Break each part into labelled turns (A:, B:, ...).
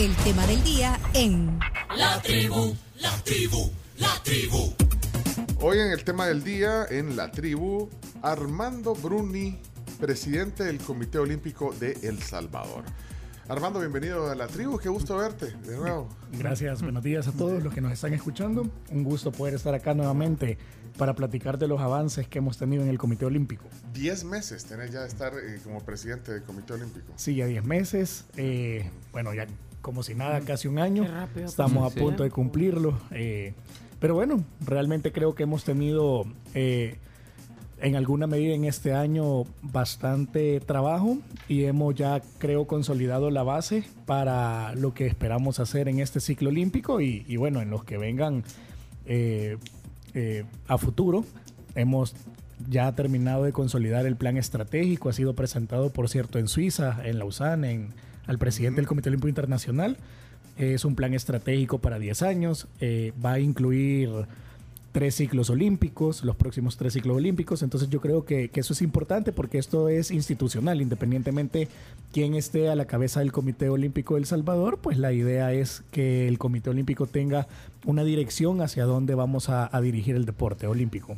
A: el tema del día en
B: La tribu, la tribu, la tribu.
C: Hoy en el tema del día, en la tribu, Armando Bruni, presidente del Comité Olímpico de El Salvador. Armando, bienvenido a la tribu, qué gusto verte de nuevo.
D: Gracias, buenos días a todos los que nos están escuchando. Un gusto poder estar acá nuevamente para platicar de los avances que hemos tenido en el Comité Olímpico.
C: Diez meses tenés ya de estar eh, como presidente del Comité Olímpico.
D: Sí, ya diez meses. eh, bueno, ya como si nada, casi un año.
E: Rápido
D: Estamos
E: pasó
D: a punto de cumplirlo. eh, pero bueno, realmente creo que hemos tenido eh, en alguna medida en este año bastante trabajo y hemos ya creo consolidado la base para lo que esperamos hacer en este ciclo olímpico y, y bueno, en los que vengan eh, eh, a futuro. Hemos ya terminado de consolidar el plan estratégico, ha sido presentado por cierto en Suiza, en Lausanne, en, al presidente del Comité Olímpico Internacional. Es un plan estratégico para 10 años, eh, va a incluir tres ciclos olímpicos, los próximos tres ciclos olímpicos. Entonces yo creo que, que eso es importante porque esto es institucional, independientemente quién esté a la cabeza del Comité Olímpico del Salvador, pues la idea es que el Comité Olímpico tenga una dirección hacia dónde vamos a, a dirigir el deporte olímpico.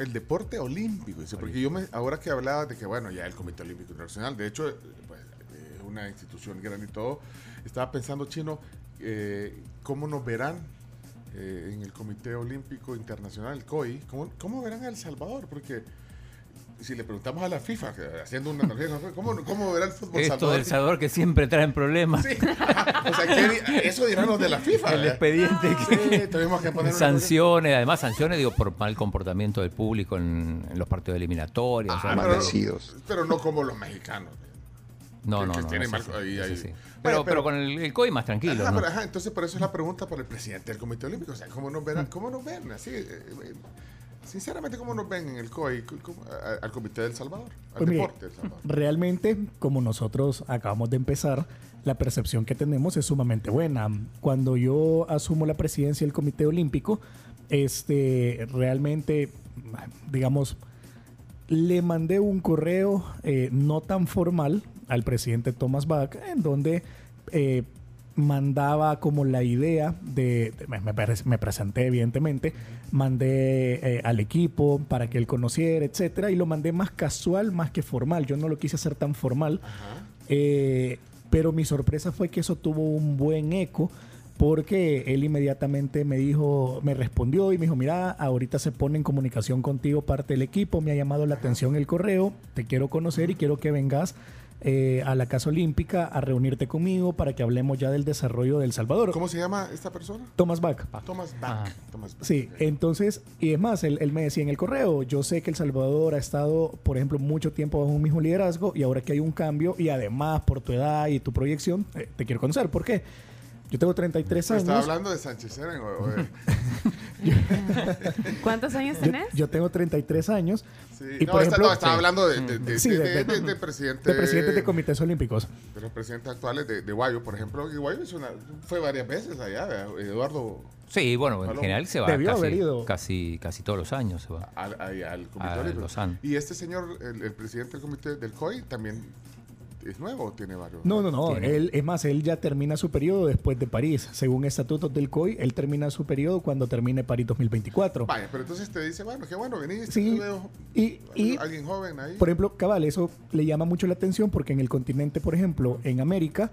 C: El deporte olímpico, dice, porque yo me, ahora que hablaba de que, bueno, ya el Comité Olímpico Internacional, de hecho, pues, es una institución grande y todo, estaba pensando, Chino, eh, cómo nos verán eh, en el Comité Olímpico Internacional, el COI, ¿cómo, cómo verán a El Salvador? Porque si le preguntamos a la FIFA, haciendo una analogía, ¿cómo, cómo verá el fútbol
F: Esto
C: Salvador?
F: del Salvador que siempre traen problemas.
C: Sí. o sea, ¿qué di- eso dirán los de la FIFA.
F: El expediente que-
C: Sí, tenemos que poner
F: sanciones, además sanciones digo por mal comportamiento del público en, en los partidos eliminatorios. o sea,
C: Ah, pero no como los mexicanos.
F: No,
C: que-
F: no,
C: que
F: no.
C: ahí- ahí.
F: Pero,
C: pero-
F: pero con el, el COI más tranquilo.
C: Ajá,
F: ¿no?
C: pero, ajá, entonces por eso es la pregunta por el presidente del Comité Olímpico. O sea, ¿cómo nos verán? ¿Cómo nos ven? Así, eh, eh, sinceramente, ¿cómo nos ven en el COI ¿Cómo- a- al Comité del Salvador? Al
D: Pues mire,
C: deporte del Salvador.
D: realmente, como nosotros acabamos de empezar, la percepción que tenemos es sumamente buena. Cuando yo asumo la presidencia del Comité Olímpico, este, realmente, digamos, le mandé un correo eh, no tan formal al presidente Thomas Bach, en donde eh, mandaba como la idea de, de- me, me presenté evidentemente, mandé eh, al equipo para que él conociera, etcétera, y lo mandé más casual, más que formal. Yo no lo quise hacer tan formal, eh, pero mi sorpresa fue que eso tuvo un buen eco porque él inmediatamente me dijo, me respondió y me dijo, mira, ahorita se pone en comunicación contigo parte del equipo, me ha llamado la atención el correo, te quiero conocer y quiero que vengas eh, a la Casa Olímpica a reunirte conmigo para que hablemos ya del desarrollo del Salvador.
C: ¿Cómo se llama esta persona?
D: Thomas Bach.
C: Thomas Bach. Thomas Bach.
D: Sí, entonces, y es más, él, él me decía en el correo, yo sé que El Salvador ha estado, por ejemplo, mucho tiempo bajo un mismo liderazgo y ahora que hay un cambio y además por tu edad y tu proyección, eh, te quiero conocer. ¿Por qué? Yo tengo 33 años.
C: ¿Estaba hablando de Sánchez Seren
E: ¿Cuántos años
D: Yo,
E: tenés?
D: yo tengo 33 años.
C: Sí,
D: Y
C: no,
D: por
C: está-
D: ejemplo-
C: no, estaba hablando de, de, de,
D: Sí,
C: de-
D: de-
C: de- de presidente,
D: De presidentes de comités olímpicos.
C: de los presidentes actuales de, de Guayo, por ejemplo. Y Guayo es una, fue varias veces allá, ¿verdad? Eduardo,
F: Sí, bueno, en general se va
D: Debió haber
F: casi,
D: ido.
F: casi, casi todos los años. Se va.
C: al, al, al Comité
F: A
C: Olímpico. Y este señor, el, el presidente del comité del COI, también es nuevo o tiene varios.
D: No, no, no.
F: Tiene.
D: Él, es más, él ya termina su periodo después de París. Según estatutos del COI, él termina su periodo cuando termine París 2024.
C: Vaya, pero entonces te dice, bueno, qué bueno, venís,
D: Sí,
C: veo
D: y- y-
C: alguien joven ahí.
D: Por ejemplo, cabal, eso le llama mucho la atención porque en el continente, por ejemplo, en América,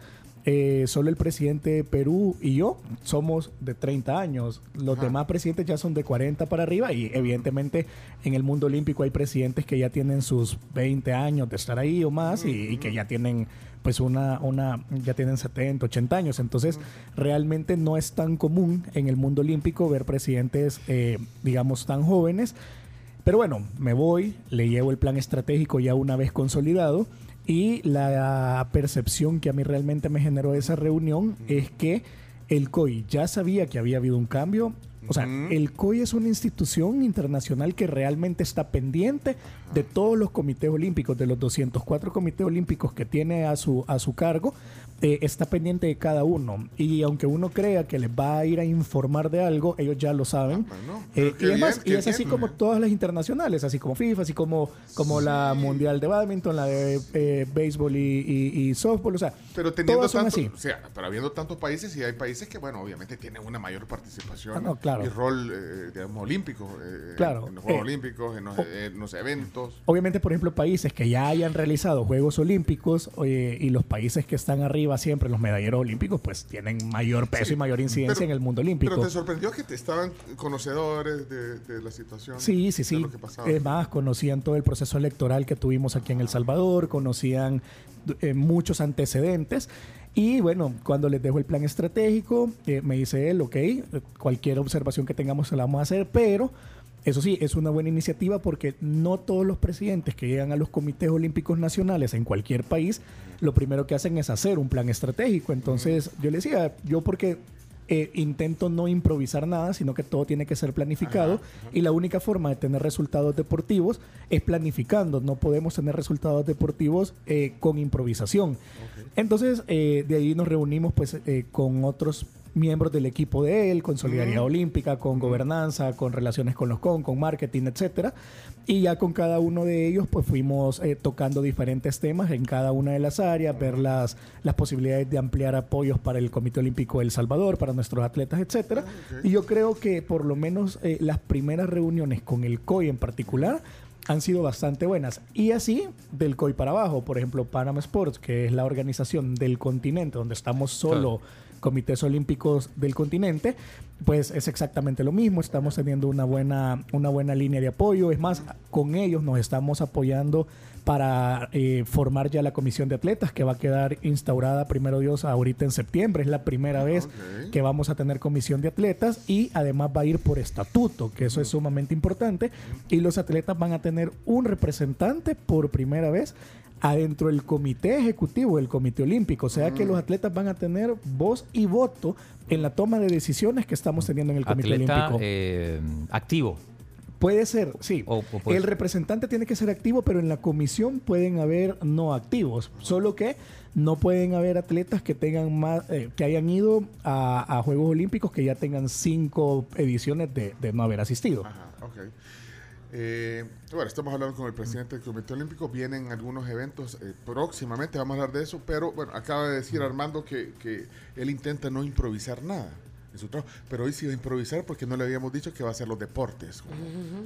D: eh, solo el presidente de Perú y yo somos de 30 años. Los
C: Ajá.
D: demás presidentes ya son de 40 para arriba y evidentemente en el mundo olímpico hay presidentes que ya tienen sus 20 años de estar ahí o más y, y que ya tienen pues una, una, ya tienen 70, 80 años. Entonces, realmente no es tan común en el mundo olímpico ver presidentes, eh, digamos, tan jóvenes. Pero bueno, me voy, le llevo el plan estratégico ya una vez consolidado y la percepción que a mí realmente me generó esa reunión es que el COI ya sabía que había habido un cambio. O sea, el COI es una institución internacional que realmente está pendiente de todos los comités olímpicos, de los 204 comités olímpicos que tiene a su, a su cargo, eh, está pendiente de cada uno. Y aunque uno crea que les va a ir a informar de algo, ellos ya lo saben.
C: Ah, bueno,
D: Eh, y es,
C: bien,
D: y así
C: bien.
D: como todas las internacionales, así como FIFA, así como, como la Mundial de Badminton, la de eh, béisbol y, y- y softball. O sea,
C: Pero teniendo
D: todas son
C: tanto,
D: así.
C: o sea, pero habiendo tantos países y hay países que, bueno, obviamente tienen una mayor participación
D: Ah, no, claro.
C: y rol, eh, digamos, olímpico, eh,
D: Claro.
C: en los Juegos Olímpicos, en los, eh, en los eventos.
D: Obviamente, por ejemplo, países que ya hayan realizado Juegos Olímpicos y los países que están arriba siempre, los medalleros olímpicos, pues tienen mayor peso
C: Sí,
D: y mayor incidencia
C: pero-
D: en el mundo olímpico.
C: Pero te sorprendió que te estaban conocedores de, de la situación.
D: Sí, sí, sí. Es más, conocían todo el proceso electoral que tuvimos aquí en El Salvador, conocían eh, muchos antecedentes. Y bueno, cuando les dejo el plan estratégico, eh, me dice él, ok, cualquier observación que tengamos se la vamos a hacer, pero eso sí, es una buena iniciativa porque no todos los presidentes que llegan a los comités olímpicos nacionales en cualquier país, lo primero que hacen es hacer un plan estratégico. Entonces, yo le decía, yo porque eh, intento no improvisar nada, sino que todo tiene que ser planificado. Y la única forma de tener resultados deportivos es planificando. No podemos tener resultados deportivos eh, con improvisación. Entonces, eh, de ahí nos reunimos pues eh, con otros miembros del equipo de él, con Solidaridad Olímpica, con gobernanza, con relaciones con los con, con marketing, etcétera. Y ya con cada uno de ellos, pues fuimos eh, tocando diferentes temas en cada una de las áreas, ver las, las posibilidades de ampliar apoyos para el Comité Olímpico de El Salvador, para nuestros atletas, etcétera. Y yo creo que por lo menos eh, las primeras reuniones con el COI en particular han sido bastante buenas. Y así, del COI para abajo, por ejemplo, Panama Sports, que es la organización del continente, donde estamos solo comités olímpicos del continente, pues es exactamente lo mismo. Estamos teniendo una buena, una buena línea de apoyo. Es más, con ellos nos estamos apoyando para eh, formar ya la comisión de atletas que va a quedar instaurada, primero Dios, ahorita en septiembre. Es la primera vez
C: Ok.
D: que vamos a tener comisión de atletas y además va a ir por estatuto, que eso es sumamente importante. Y los atletas van a tener un representante por primera vez adentro del comité ejecutivo del comité olímpico. O sea que los atletas van a tener voz y voto en la toma de decisiones que estamos teniendo en el comité
F: Atleta
D: olímpico.
F: eh, activo.
D: Puede ser, sí.
F: O- o puede
D: el
F: ser.
D: representante tiene que ser activo, pero en la comisión pueden haber no activos. Solo que no pueden haber atletas que tengan más, eh, que hayan ido a, a Juegos Olímpicos que ya tengan cinco ediciones de, de no haber asistido.
C: Ajá, ok. Eh, bueno, estamos hablando con el presidente del Comité Olímpico. Vienen algunos eventos eh, próximamente, vamos a hablar de eso. Pero bueno, acaba de decir Armando que, que él intenta no improvisar nada en su trabajo. Pero hoy sí va a improvisar porque no le habíamos dicho que va a hacer los deportes.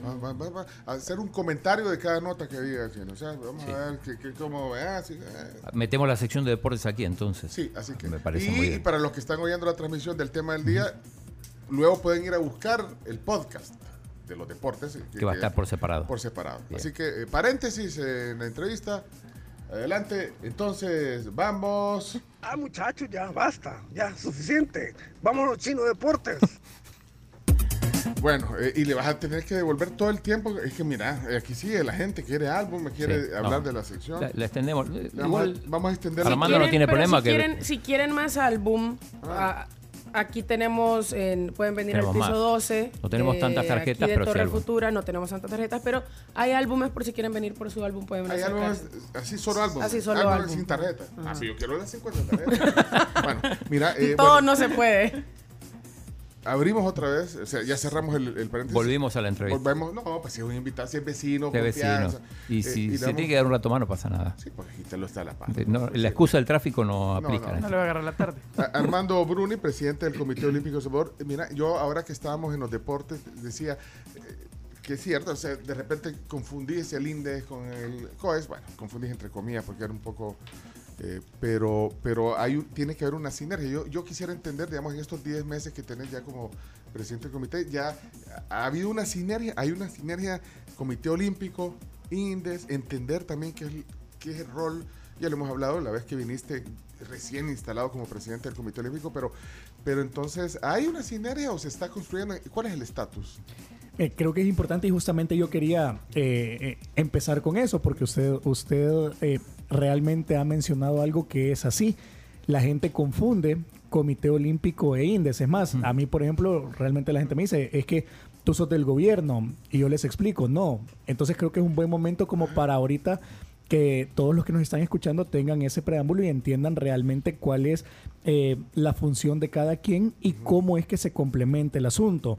C: Va, va- va- va a hacer un comentario de cada nota que diga. O sea, vamos
F: Sí.
C: a ver que, que cómo. ah, sí, eh.
F: Metemos la sección de deportes aquí entonces.
C: Sí, así que.
F: Me parece
C: y,
F: muy bien.
C: y para los que están oyendo la transmisión del tema del día, luego pueden ir a buscar el podcast de los deportes. eh,
F: Que va a estar por separado.
C: por separado.
F: Bien.
C: Así que, eh, paréntesis en la entrevista. Adelante. Entonces, vamos.
E: Ah, muchachos, ya basta, ya suficiente. Vámonos, chino deportes.
C: Bueno, eh, y le vas a tener que devolver todo el tiempo. Es que mira, eh, aquí sigue la gente, quiere álbum, me quiere
F: Sí,
C: hablar
F: no.
C: de la sección.
F: La, la extendemos.
C: Le vamos,
F: Igual,
C: a, vamos a extender
F: Armando no tiene problema
G: Si
F: que-
G: quieren, si quieren más álbum, ah, aquí tenemos, en- pueden venir
F: Tenemos
G: al piso
F: más.
G: 12.
F: No tenemos tantas tarjetas,
G: aquí de
F: pero sí
G: Torre
F: álbum.
G: Futura, no tenemos tantas tarjetas, pero hay álbumes por si quieren venir por su álbum, pueden
C: Hay
G: venir.
C: álbumes, así solo álbumes.
G: Así solo
C: Álbumes
G: álbum.
C: sin tarjeta. Ah, sí, yo quiero las 50 tarjetas. bueno, mira, eh,
G: Todo
C: bueno,
G: no se puede.
C: Abrimos otra vez. O sea, ya cerramos el, el paréntesis.
F: volvimos a la entrevista.
C: Volvemos. No, pues si es un invitado, si es vecino,
F: de vecino. Y
C: Eh,
F: si se
C: damos-
F: tiene que dar un rato más, no pasa nada.
C: Sí, pues aquí te lo está la paz.
F: No, la excusa del tráfico no aplica.
C: no.
H: No le va a agarrar la tarde.
C: Armando Bruni, presidente del Comité Olímpico de Salvador. Eh, Mira, yo ahora que estábamos en los deportes, decía eh, que es cierto, o sea, de repente confundí ese el INDES con el COES. Bueno, confundí entre comillas porque era un poco... eh, pero pero hay tiene que haber una sinergia. Yo, yo quisiera entender, digamos, en estos 10 meses que tenés ya como presidente del comité, ya ha habido una sinergia, hay una sinergia Comité Olímpico, INDES, entender también qué es, qué es el rol, ya lo hemos hablado la vez que viniste recién instalado como presidente del Comité Olímpico, pero, pero entonces, ¿hay una sinergia o se está construyendo? ¿Cuál es el estatus?
D: Eh, creo que es importante y justamente yo quería eh, eh, empezar con eso porque usted, usted eh, realmente ha mencionado algo que es así. La gente confunde Comité Olímpico e índice. Es más, a mí, por ejemplo, realmente la gente me dice, es que tú sos del gobierno y yo les explico, no. Entonces creo que es un buen momento como para ahorita que todos los que nos están escuchando tengan ese preámbulo y entiendan realmente cuál es eh, la función de cada quien y cómo es que se complementa el asunto.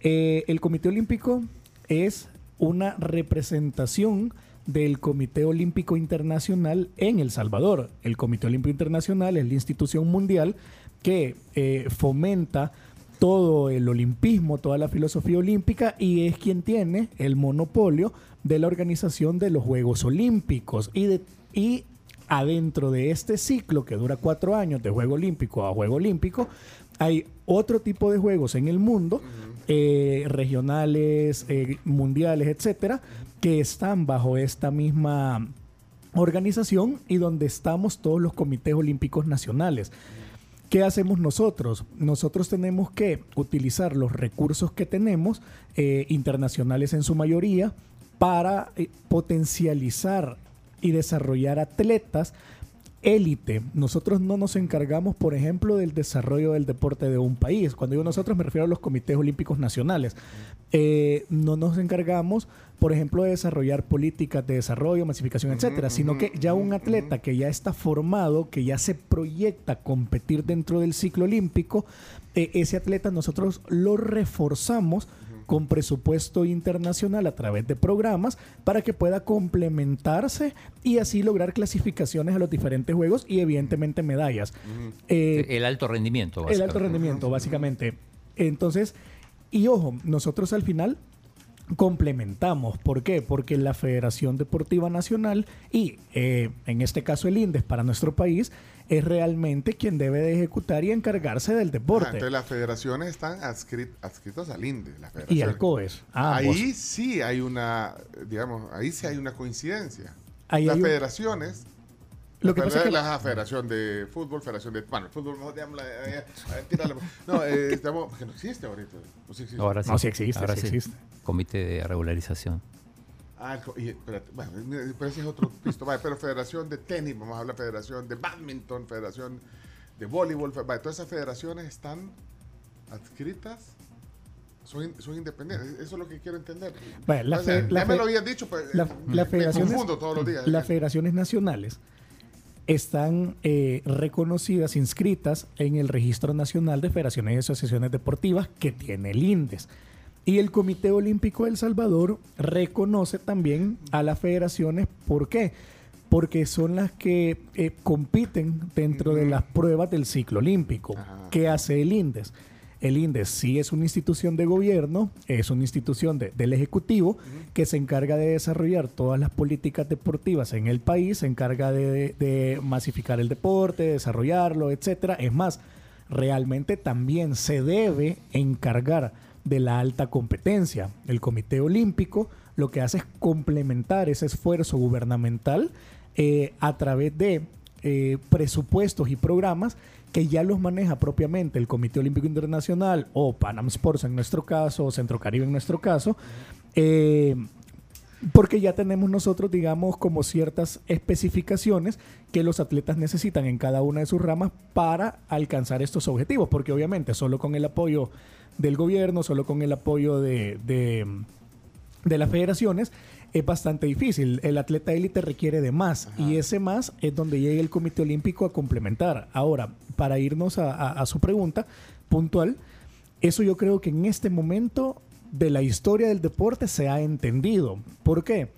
D: Eh, el Comité Olímpico es una representación del Comité Olímpico Internacional en El Salvador. El Comité Olímpico Internacional es la institución mundial que eh, fomenta todo el olimpismo, toda la filosofía olímpica y es quien tiene el monopolio de la organización de los Juegos Olímpicos. Y, de, y adentro de este ciclo que dura cuatro años de Juego Olímpico a Juego Olímpico, hay otro tipo de juegos en el mundo, eh, regionales, eh, mundiales, etcétera, que están bajo esta misma organización y donde estamos todos los comités olímpicos nacionales. ¿Qué hacemos nosotros? Nosotros tenemos que utilizar los recursos que tenemos, eh, internacionales en su mayoría, para eh, potencializar y desarrollar atletas élite. Nosotros no nos encargamos, por ejemplo, del desarrollo del deporte de un país. Cuando digo nosotros me refiero a los comités olímpicos nacionales. Eh, no nos encargamos, por ejemplo, de desarrollar políticas de desarrollo, masificación, etcétera, sino que ya un atleta que ya está formado, que ya se proyecta a competir dentro del ciclo olímpico, eh, ese atleta nosotros lo reforzamos con presupuesto internacional a través de programas para que pueda complementarse y así lograr clasificaciones a los diferentes juegos y evidentemente medallas. Eh,
F: el alto rendimiento.
D: el alto rendimiento, básicamente. Entonces, y ojo, nosotros al final complementamos. ¿Por qué? Porque la Federación Deportiva Nacional y eh, en este caso el INDES para nuestro país es realmente quien debe de ejecutar y encargarse del
C: Ah,
D: deporte.
C: entonces las federaciones están adscrit- adscritas al INDE. las
D: y al COES. ambos.
C: Ahí sí hay una, digamos, ahí sí hay una coincidencia.
D: Ahí
C: las federaciones,
D: Lo que
C: la,
D: pasa es que-
C: la federación de fútbol, federación de, bueno, el fútbol, no, digamos, la- eh, eh, no, eh, estamos, que no existe ahorita. ¿O sí existe?
F: Ahora sí.
D: No, sí existe,
F: Ahora
D: sí existe.
F: Comité de regularización.
C: Ah, y, espérate, bueno, mira, pero ese es otro pisto. Vale, pero federación de tenis, vamos a hablar federación de badminton, federación de voleibol. vale, todas esas federaciones están adscritas, son, in- son independientes. Eso es lo que quiero entender.
D: Vale, la
C: O sea,
D: fe- la
C: ya me lo habían dicho, pues
D: La-
C: eh,
D: las
C: me
D: federaciones-
C: confundo todos los días.
D: Las federaciones nacionales están eh, reconocidas, inscritas en el Registro Nacional de Federaciones y Asociaciones Deportivas que tiene el INDES. Y el Comité Olímpico de El Salvador reconoce también a las federaciones. ¿Por qué? Porque son las que eh, compiten dentro de las pruebas del ciclo olímpico.
C: Ajá.
D: ¿Qué hace el INDES? El INDES sí es una institución de gobierno, es una institución de- del Ejecutivo que se encarga de desarrollar todas las políticas deportivas en el país, se encarga de, de masificar el deporte, desarrollarlo, etcétera. Es más, realmente también se debe encargar de la alta competencia. El Comité Olímpico lo que hace es complementar ese esfuerzo gubernamental eh, a través de eh, presupuestos y programas que ya los maneja propiamente el Comité Olímpico Internacional o Panam Sports en nuestro caso, o Centro Caribe en nuestro caso, eh, porque ya tenemos nosotros, digamos, como ciertas especificaciones que los atletas necesitan en cada una de sus ramas para alcanzar estos objetivos, porque obviamente solo con el apoyo del gobierno, solo con el apoyo de, de, de las federaciones, es bastante difícil. El atleta élite requiere de más y ese más es donde llega el Comité Olímpico a complementar. Ahora, para irnos a, a- a su pregunta puntual, eso yo creo que en este momento de la historia del deporte se ha entendido. ¿Por qué?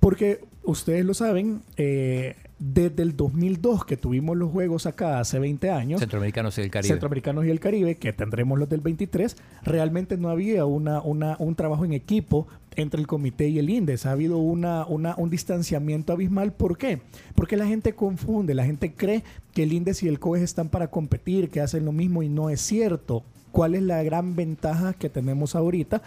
D: Porque ustedes lo saben, eh, desde el 2002 que tuvimos los Juegos acá hace 20 años,
F: Centroamericanos y el Caribe.
D: Centroamericanos y el Caribe, que tendremos los del 23, realmente no había una, una- un trabajo en equipo entre el comité y el INDES. Ha habido una, una- un distanciamiento abismal. ¿Por qué? Porque la gente confunde, la gente cree que el INDES y el COES están para competir, que hacen lo mismo y no es cierto. ¿Cuál es la gran ventaja que tenemos ahorita?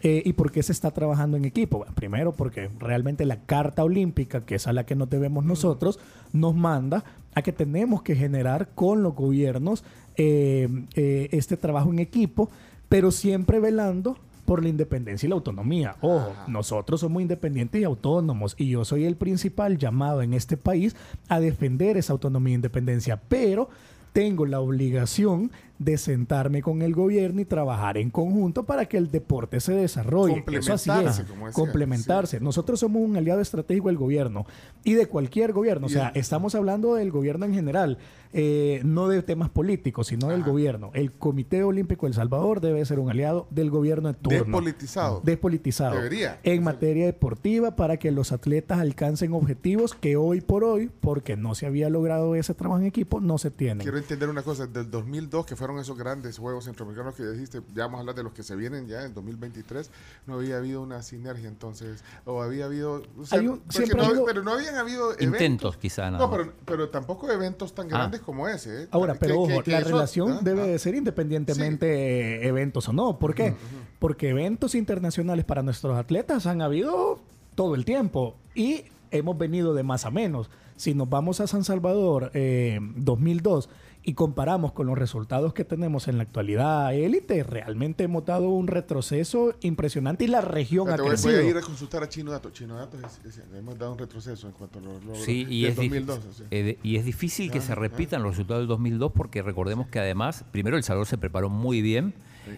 D: Eh, ¿Y por qué se está trabajando en equipo? Bueno, primero, porque realmente la Carta Olímpica, que es a la que nos debemos nosotros, nos manda a que tenemos que generar con los gobiernos eh, eh, este trabajo en equipo, pero siempre velando por la independencia y la autonomía. Ojo, nosotros somos independientes y autónomos y yo soy el principal llamado en este país a defender esa autonomía e independencia, pero tengo la obligación de sentarme con el gobierno y trabajar en conjunto para que el deporte se desarrolle. Eso así
C: Complementarse,
D: es.
C: como decía,
D: Complementarse. Nosotros somos un aliado estratégico del gobierno y de cualquier gobierno. O sea, estamos hablando del gobierno en general, eh, no de temas políticos, sino del gobierno. El Comité Olímpico de El Salvador debe ser un aliado del gobierno de turno.
C: Despolitizado.
D: Despolitizado.
C: Debería.
D: En materia deportiva para que los atletas alcancen objetivos que hoy por hoy, porque no se había logrado ese trabajo en equipo, no se tienen.
C: Quiero entender una cosa, del 2002, que fueron esos grandes Juegos Centroamericanos que dijiste, ya vamos a hablar de los que se vienen ya en 2023, no había habido una sinergia entonces, o había habido... o sea,
D: Hay un-
C: porque
D: siempre
C: no-
D: ha habido-
C: pero no habían habido
F: Intentos,
C: eventos.
F: quizá, nada
C: No, pero, pero tampoco eventos tan
F: Ah.
C: grandes como ese. ¿eh?
D: Ahora, pero ojo,
C: que
D: la
C: eso-
D: relación
C: ah,
D: debe
C: ah.
D: de ser independientemente eh, eventos o no. ¿Por qué? Porque eventos internacionales para nuestros atletas han habido todo el tiempo y hemos venido de más a menos. Si nos vamos a San Salvador eh, 2002 y comparamos con los resultados que tenemos en la actualidad élite, realmente hemos dado un retroceso impresionante y la región
C: Espérate,
D: ha
C: voy, voy
D: crecido.
C: a ir a consultar a Chino Datos. Chino Datos es- es- hemos dado un retroceso en cuanto a los logros
F: Sí, y
C: del
F: es, dif-
C: 2002. así.
F: eh, y es difícil que se
C: ah.
F: repitan los resultados del 2002 porque recordemos que además, primero El Salvador se preparó muy bien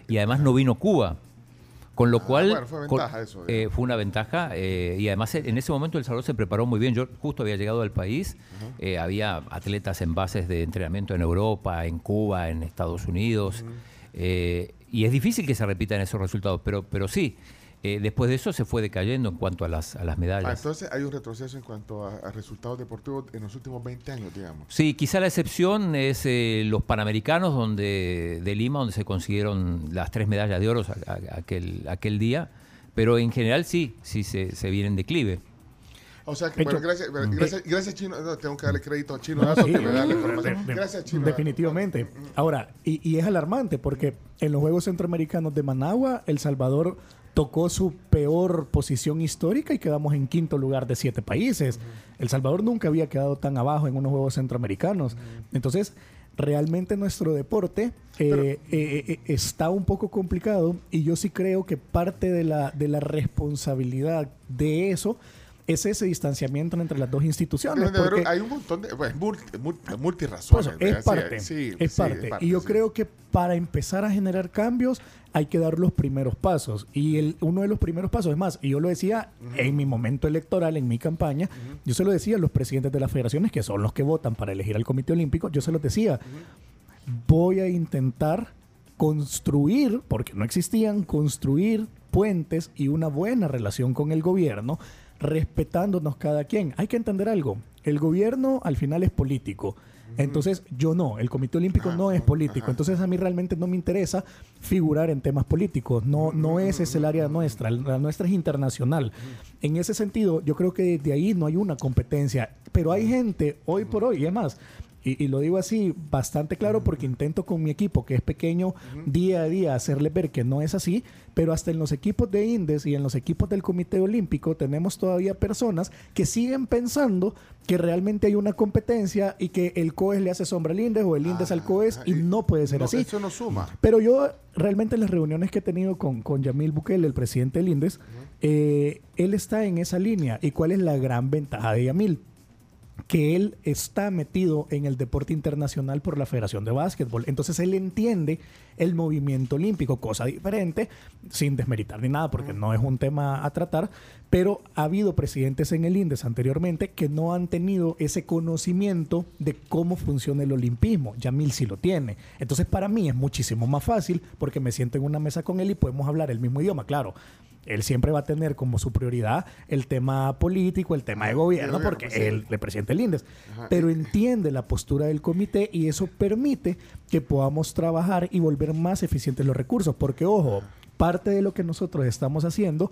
F: y además no vino Cuba. Con lo
C: Ah,
F: cual
C: bueno, fue
F: con-
C: ventaja eso,
F: eh, fue una ventaja eh, y además en ese momento El Salvador se preparó muy bien. Yo justo había llegado al país, eh, había atletas en bases de entrenamiento en Europa, en Cuba, en Estados Unidos eh, y es difícil que se repitan esos resultados, pero, pero sí. Eh, después de eso se fue decayendo en cuanto a las, a las medallas.
C: Ah, entonces hay un retroceso en cuanto a, a resultados deportivos en los últimos 20 años, digamos.
F: Sí, quizá la excepción es eh, los Panamericanos donde, de Lima, donde se consiguieron las tres medallas de oro a- a- aquel, aquel día, pero en general sí, sí se, se viene en declive.
C: O sea, que,
D: Hecho-
C: bueno, gracias,
D: Mm.
C: gracias, gracias Chino. No, tengo que darle crédito a Chino
D: No, sí,
C: que me da la
D: de-
C: información.
D: de-
C: Gracias, Chino.
D: Definitivamente. Ahora, y, y es alarmante porque en los Juegos Centroamericanos de Managua, El Salvador tocó su peor posición histórica y quedamos en quinto lugar de siete países. El Salvador nunca había quedado tan abajo en unos Juegos Centroamericanos. Entonces, realmente nuestro deporte eh, eh, eh, está un poco complicado y yo sí creo que parte de la, de la responsabilidad de eso es ese distanciamiento entre las dos instituciones. Porque-
C: hay un montón de. Multi,
D: eso,
C: ¿verdad?
D: es parte,
C: Sí,
D: es
C: sí,
D: parte. y yo
C: sí.
D: creo que para empezar a generar cambios hay que dar los primeros pasos. Y el, uno de los primeros pasos, es más, y yo lo decía en mi momento electoral, en mi campaña, yo se lo decía a los presidentes de las federaciones, que son los que votan para elegir al Comité Olímpico, yo se los decía, voy a intentar construir, porque no existían, construir puentes y una buena relación con el gobierno, respetándonos cada quien. Hay que entender algo, el gobierno al final es político. Entonces yo no, el Comité Olímpico no es político.
C: ajá.
D: Entonces a mí realmente no me interesa figurar en temas políticos. No, no ese es el área nuestra. La nuestra es internacional. En ese sentido, yo creo que de ahí no hay una competencia. Pero hay gente hoy por hoy, y es más, y, y lo digo así bastante claro porque intento con mi equipo, que es pequeño, día a día hacerle ver que no es así, pero hasta en los equipos de Indes y en los equipos del Comité Olímpico tenemos todavía personas que siguen pensando que realmente hay una competencia y que el COES le hace sombra al Indes o el Indes al COES
C: Ah,
D: y no puede ser
C: no,
D: así.
C: Eso no suma.
D: Pero yo realmente en las reuniones que he tenido con, con Yamil Bukele, el presidente del INDES, eh, él está en esa línea. ¿Y cuál es la gran ventaja de Yamil? Que él está metido en el deporte internacional por la Federación de Básquetbol. Entonces él entiende el movimiento olímpico, cosa diferente, sin desmeritar ni nada, porque no es un tema a tratar, pero ha habido presidentes en el INDES anteriormente que no han tenido ese conocimiento de cómo funciona el olimpismo. Yamil sí lo tiene. Entonces para mí es muchísimo más fácil porque me siento en una mesa con él y podemos hablar el mismo idioma, claro. Él siempre va a tener como su prioridad el tema político, el tema de gobierno, porque
C: pues,
D: él le presidente el INDES. Pero entiende la postura del comité y eso permite que podamos trabajar y volver más eficientes los recursos. Porque, ojo, parte de lo que nosotros estamos haciendo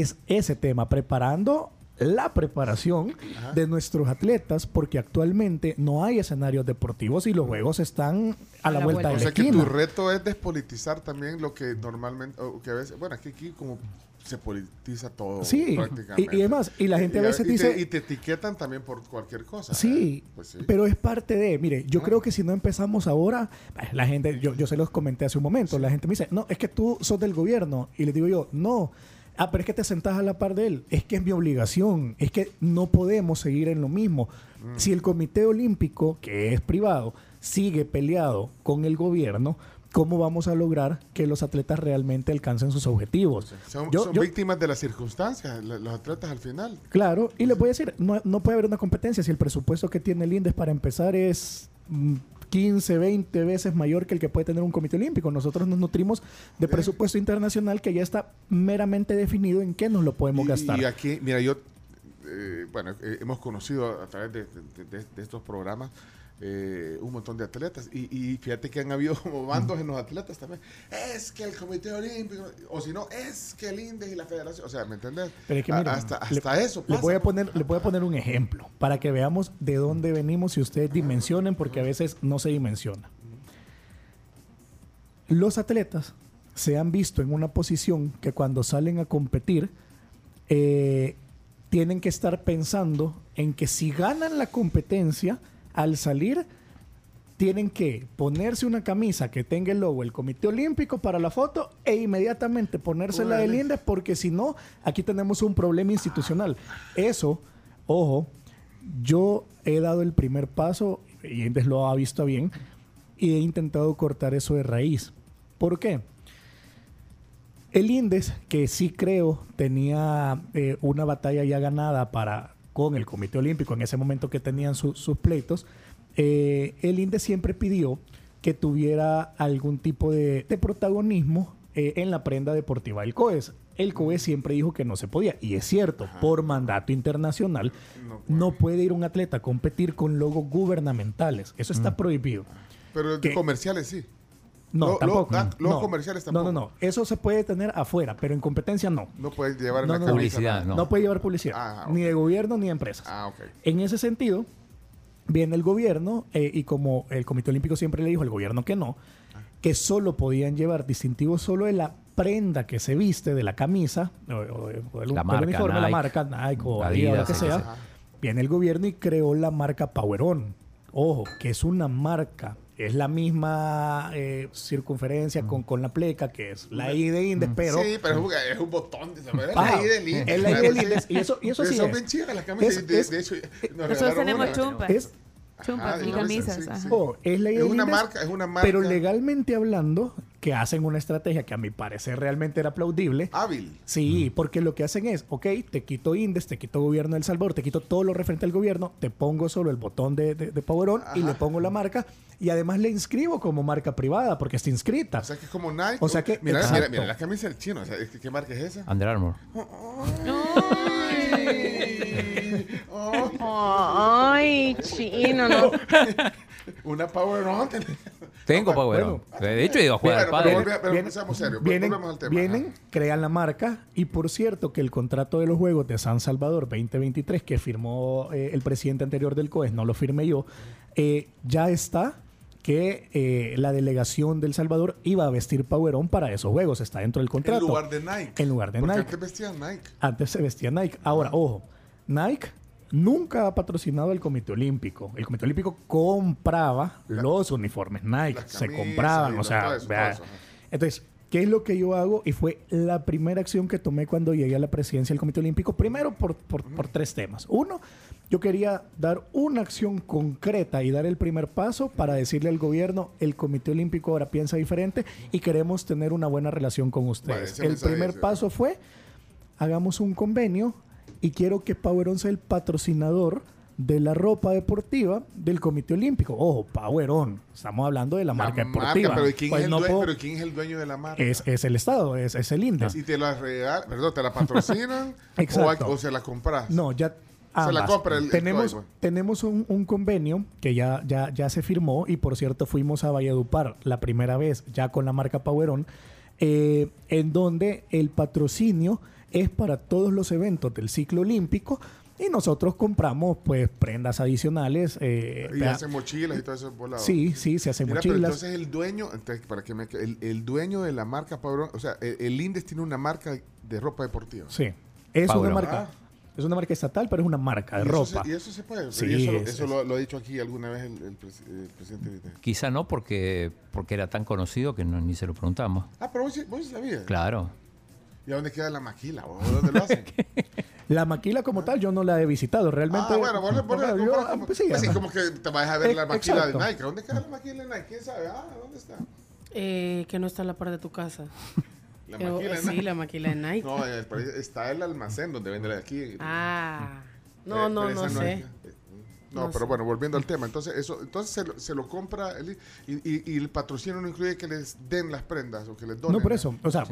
D: es ese tema, preparando la preparación de nuestros atletas, porque actualmente no hay escenarios deportivos y los juegos están a la, vuelta,
C: O
D: de
C: sea
D: la
C: que
D: esquina.
C: tu reto es despolitizar también lo que normalmente, o que a veces, bueno, es que aquí como se politiza todo
D: Sí,
C: prácticamente.
D: y- y además, y la gente a veces
C: y te-
D: dice-
C: y te etiquetan también por cualquier cosa.
D: Sí,
C: ¿eh? Pues sí.
D: pero es parte de, mire, yo
C: Ah.
D: creo que si no empezamos ahora, la gente, yo, yo se los comenté hace un momento, la gente me dice, no, es que tú sos del gobierno, y les digo yo, no, ah, pero es que te sentás a la par de él, es que es mi obligación, es que no podemos seguir en lo mismo.
C: Mm.
D: Si el Comité Olímpico, que es privado, sigue peleado con el gobierno, ¿cómo vamos a lograr que los atletas realmente alcancen sus objetivos?
C: Son,
D: Yo-
C: son
D: yo-
C: víctimas de las circunstancias, los atletas al final.
D: Claro, y le voy a decir, no, no puede haber una competencia si el presupuesto que tiene el INDES para empezar es mm, 15, 20 veces mayor que el que puede tener un comité olímpico. Nosotros nos nutrimos de presupuesto internacional que ya está meramente definido en qué nos lo podemos
C: Y,
D: gastar.
C: y aquí, mira, yo, eh, bueno, eh, hemos conocido a través de, de- de- de estos programas eh, un montón de atletas. Y, y fíjate que han habido como bandos en los atletas también. Es que el Comité Olímpico, o si no, es que el INDES y la Federación. O sea, ¿me entiendes?
D: Pero es que
C: A-
D: miren,
C: hasta
D: le-
C: eso.
D: Le
C: pasa,
D: voy, a poner, le voy a poner un ejemplo para que veamos de dónde venimos y ustedes dimensionen, porque a veces no se dimensiona. Los atletas se han visto en una posición que cuando salen a competir eh, tienen que estar pensando en que si ganan la competencia, al salir tienen que ponerse una camisa que tenga el logo del Comité Olímpico para la foto e inmediatamente ponérsela del. INDES porque si no, aquí tenemos un problema institucional. Eso, ojo, yo he dado el primer paso y INDES lo ha visto bien y he intentado cortar eso de raíz. ¿Por qué? El INDES, que sí creo tenía eh, una batalla ya ganada para con el Comité Olímpico en ese momento que tenían su- sus pleitos, eh, el INDES siempre pidió que tuviera algún tipo de, de protagonismo eh, en la prenda deportiva del COES. El COES siempre dijo que no se podía, y es cierto, por mandato internacional, no puede ir un atleta a competir con logos gubernamentales. Eso está prohibido.
C: Pero
D: ¿Qué?
C: comerciales sí.
D: No,
C: Lo- lo-
D: tampoco.
C: ah, los
D: no.
C: comerciales
D: No, no, no. Eso se puede tener afuera, pero en competencia no.
C: No puedes llevar en
D: No,
C: la
D: no.
F: Publicidad, no.
D: No, puede llevar publicidad.
C: Ah,
D: Ni de gobierno ni de empresas.
C: Ah, ok.
D: En ese sentido, viene el gobierno eh, y como el Comité Olímpico siempre le dijo al gobierno que no, que solo podían llevar distintivos solo de la prenda que se viste, de la camisa, o, o- o del,
F: La
D: del
F: marca,
D: uniforme, la marca, Nike o
F: Adidas,
D: Adidas, lo que
F: sí,
D: sea.
F: sí.
D: Viene el gobierno y creó la marca Powerón. Ojo, que es una marca, es la misma eh, circunferencia con, con la pleca, que es la I de Indes, pero...
C: sí, pero es un, es un botón. de- ¿sabes? Es
D: Ah,
C: la I del INDES,
D: es la I del. INDES, y eso- y eso sí
C: Son
D: es.
C: bien chidas las camisas.
D: Es-
C: de,
D: es-
C: de hecho, nos
H: Nosotros tenemos chumpas.
D: Es,
H: Chumpas y camisas.
C: sí.
D: Oh, es la
C: Es
D: idea
C: una
D: Indes,
C: marca, es una marca.
D: Pero legalmente hablando, que hacen una estrategia que a mi parecer realmente era aplaudible.
C: Hábil.
D: Sí, porque lo que hacen es, ok, te quito Indes, te quito Gobierno del Salvador, te quito todo lo referente al gobierno, te pongo solo el botón de, de, de Powerón y
C: Ajá.
D: le pongo la marca y además le inscribo como marca privada porque está inscrita.
C: O sea que es como Nike.
D: O sea que-
C: Mira, mira,
D: exacto.
C: mira, la camisa del chino. O sea, ¿qué, qué marca es esa?
F: Under Armour.
C: Oh,
H: Ay, chino, no.
C: una Power On.
F: Tengo
C: No,
F: Power
D: bueno.
F: On. De hecho, he ido a jugar
C: Mira,
F: al
C: pero
F: pádel.
C: volve- pero
D: Vienen-
C: seamos serios,
D: Vienen,
C: al tema,
D: vienen, crean la marca y por cierto que el contrato de los Juegos de San Salvador 2023 que firmó eh, el presidente anterior del COES, no lo firmé yo, eh, ya está que eh, la delegación del Salvador iba a vestir Powerón para esos Juegos, está dentro del
C: En
D: contrato.
C: lugar de Nike.
D: En lugar de
C: Porque
D: Nike.
C: antes vestían Nike.
D: Antes se vestía Nike. Ahora, ojo, Nike nunca ha patrocinado el Comité Olímpico. El Comité Olímpico compraba los uniformes Nike, se compraban, o sea,
C: eso, eso,
D: entonces, ¿qué es lo que yo hago? Y fue la primera acción que tomé cuando llegué a la presidencia del Comité Olímpico, primero por, por- por tres temas. Uno, yo quería dar una acción concreta y dar el primer paso para decirle al gobierno, el Comité Olímpico ahora piensa diferente y queremos tener una buena relación con ustedes. el primer paso fue, hagamos un convenio y quiero que Powerón sea el patrocinador de la ropa deportiva del Comité Olímpico. Ojo, Powerón, estamos hablando de la, marca deportiva.
C: pero, ¿y quién
D: Pues
C: es el
D: no
C: dueño,
D: puedo-
C: pero ¿quién es el dueño de la marca?
D: es, es el Estado, es, es el INDES.
C: Y te la regalan, perdón, te la patrocinan o, o se la compras.
D: No, ya.
C: Se la compra el-
D: tenemos tenemos un, un convenio que ya, ya, ya se firmó y por cierto fuimos a Valledupar la primera vez ya con la marca Powerón, eh, en donde el patrocinio es para todos los eventos del ciclo olímpico y nosotros compramos pues prendas adicionales. eh,
C: Y hacen mochilas y todo eso por lado.
D: sí, sí, se hacen
C: Mira, pero
D: mochilas.
C: entonces el dueño, entonces, para que me, el, el dueño de la marca Power, o sea, el, el Indes tiene una marca de ropa deportiva.
D: Sí, es una marca.
C: Ah.
D: Es una marca estatal, pero es una marca de
C: ¿Y eso
D: ropa.
C: se- y eso se puede.
D: Sí,
C: Y eso,
D: es-
C: eso
D: es-
C: Lo, lo ha dicho aquí alguna vez el, el pres- el presidente. de-
F: Quizá no porque, porque era tan conocido que no- ni se lo preguntamos.
C: Ah, pero vos, vos sabías.
F: Claro.
C: ¿Y a dónde queda la maquila? ¿O dónde lo hacen?
D: La maquila como tal yo no la he visitado. Realmente.
C: Ah, bueno, vos le pones
D: yo-
C: compras como-
D: pues sí,
C: pues sí, como que te vas a ver la maquila
D: exacto.
C: de Nike. ¿Dónde queda la maquila de Nike? ¿Quién sabe? Ah, ¿dónde está?
G: Eh, que no está a la par de tu casa.
C: La
G: Eh,
C: maquila de
G: sí,
C: Nike.
G: la maquila de Nike.
C: No, en el país está el almacén donde vende la de aquí.
G: Ah, no,
C: Eh,
G: no, no
C: esa
G: sé.
C: No,
G: No
C: pero
G: sé.
C: bueno, volviendo al tema, entonces eso, entonces se lo, se lo compra el- y, y- y el patrocinio no incluye que les den las prendas o que les donen.
D: No, por eso. O sea,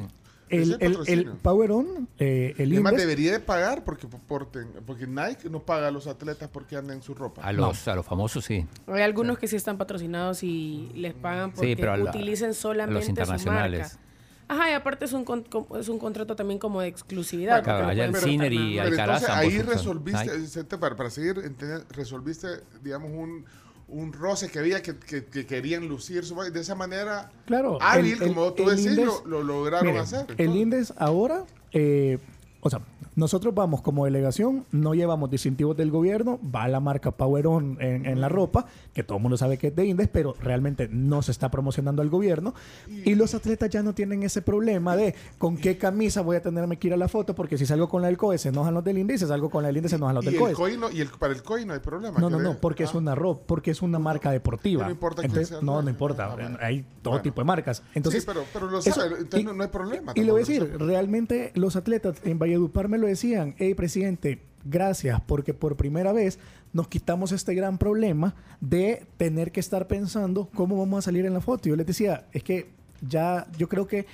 D: el,
C: el
D: el. Power On, eh, el
C: Además, debería de pagar porque, porten- porque Nike no paga a los atletas porque andan en su ropa.
F: A los, a los famosos sí.
G: Hay algunos que sí están patrocinados y les pagan porque
F: pero a la-
G: utilicen
F: a
G: solamente
F: los
G: su
F: internacionales.
G: marca. Ajá, y aparte es un, con- es un contrato también como de exclusividad.
F: Claro,
G: porque no
F: allá el Ciner y. Alcaraz
C: entonces ahí resolviste, para, para seguir, resolviste, digamos, un, un roce que había que, que- que querían lucir su de esa manera
D: claro.
C: hábil,
D: el- el-
C: como tú decís,
D: Indes-
C: lo, lo lograron
D: Miren,
C: hacer.
D: El. Indes ahora, eh, o sea, nosotros vamos como delegación, no llevamos distintivos del gobierno, va la marca Power On en, en la ropa, que todo el mundo sabe que es de Indes, pero realmente no se está promocionando al gobierno. Y los atletas ya no tienen ese problema de con qué camisa voy a tenerme que ir a la foto, porque si salgo con la del COE se enojan los del Indes, si salgo con la del Indes se enojan los del
C: el
D: COE.
C: No- y el, para el COI no hay problema.
D: No, no, no, porque es
C: ah,
D: una ropa, porque es una marca deportiva.
C: No importa
D: Entonces,
C: sea,
D: no,
C: ¿no?
D: importa.
C: Ah, bueno.
D: Hay todo
C: Bueno.
D: tipo de marcas. Entonces,
C: sí, pero, pero lo
D: eso-
C: sabe, entonces
D: y-
C: no, hay problema.
D: y le voy a decir, realmente los atletas en Valledupar me lo decían, hey presidente, gracias, porque por primera vez nos quitamos este gran problema de tener que estar pensando cómo vamos a salir en la foto. Yo les decía, es que ya yo creo que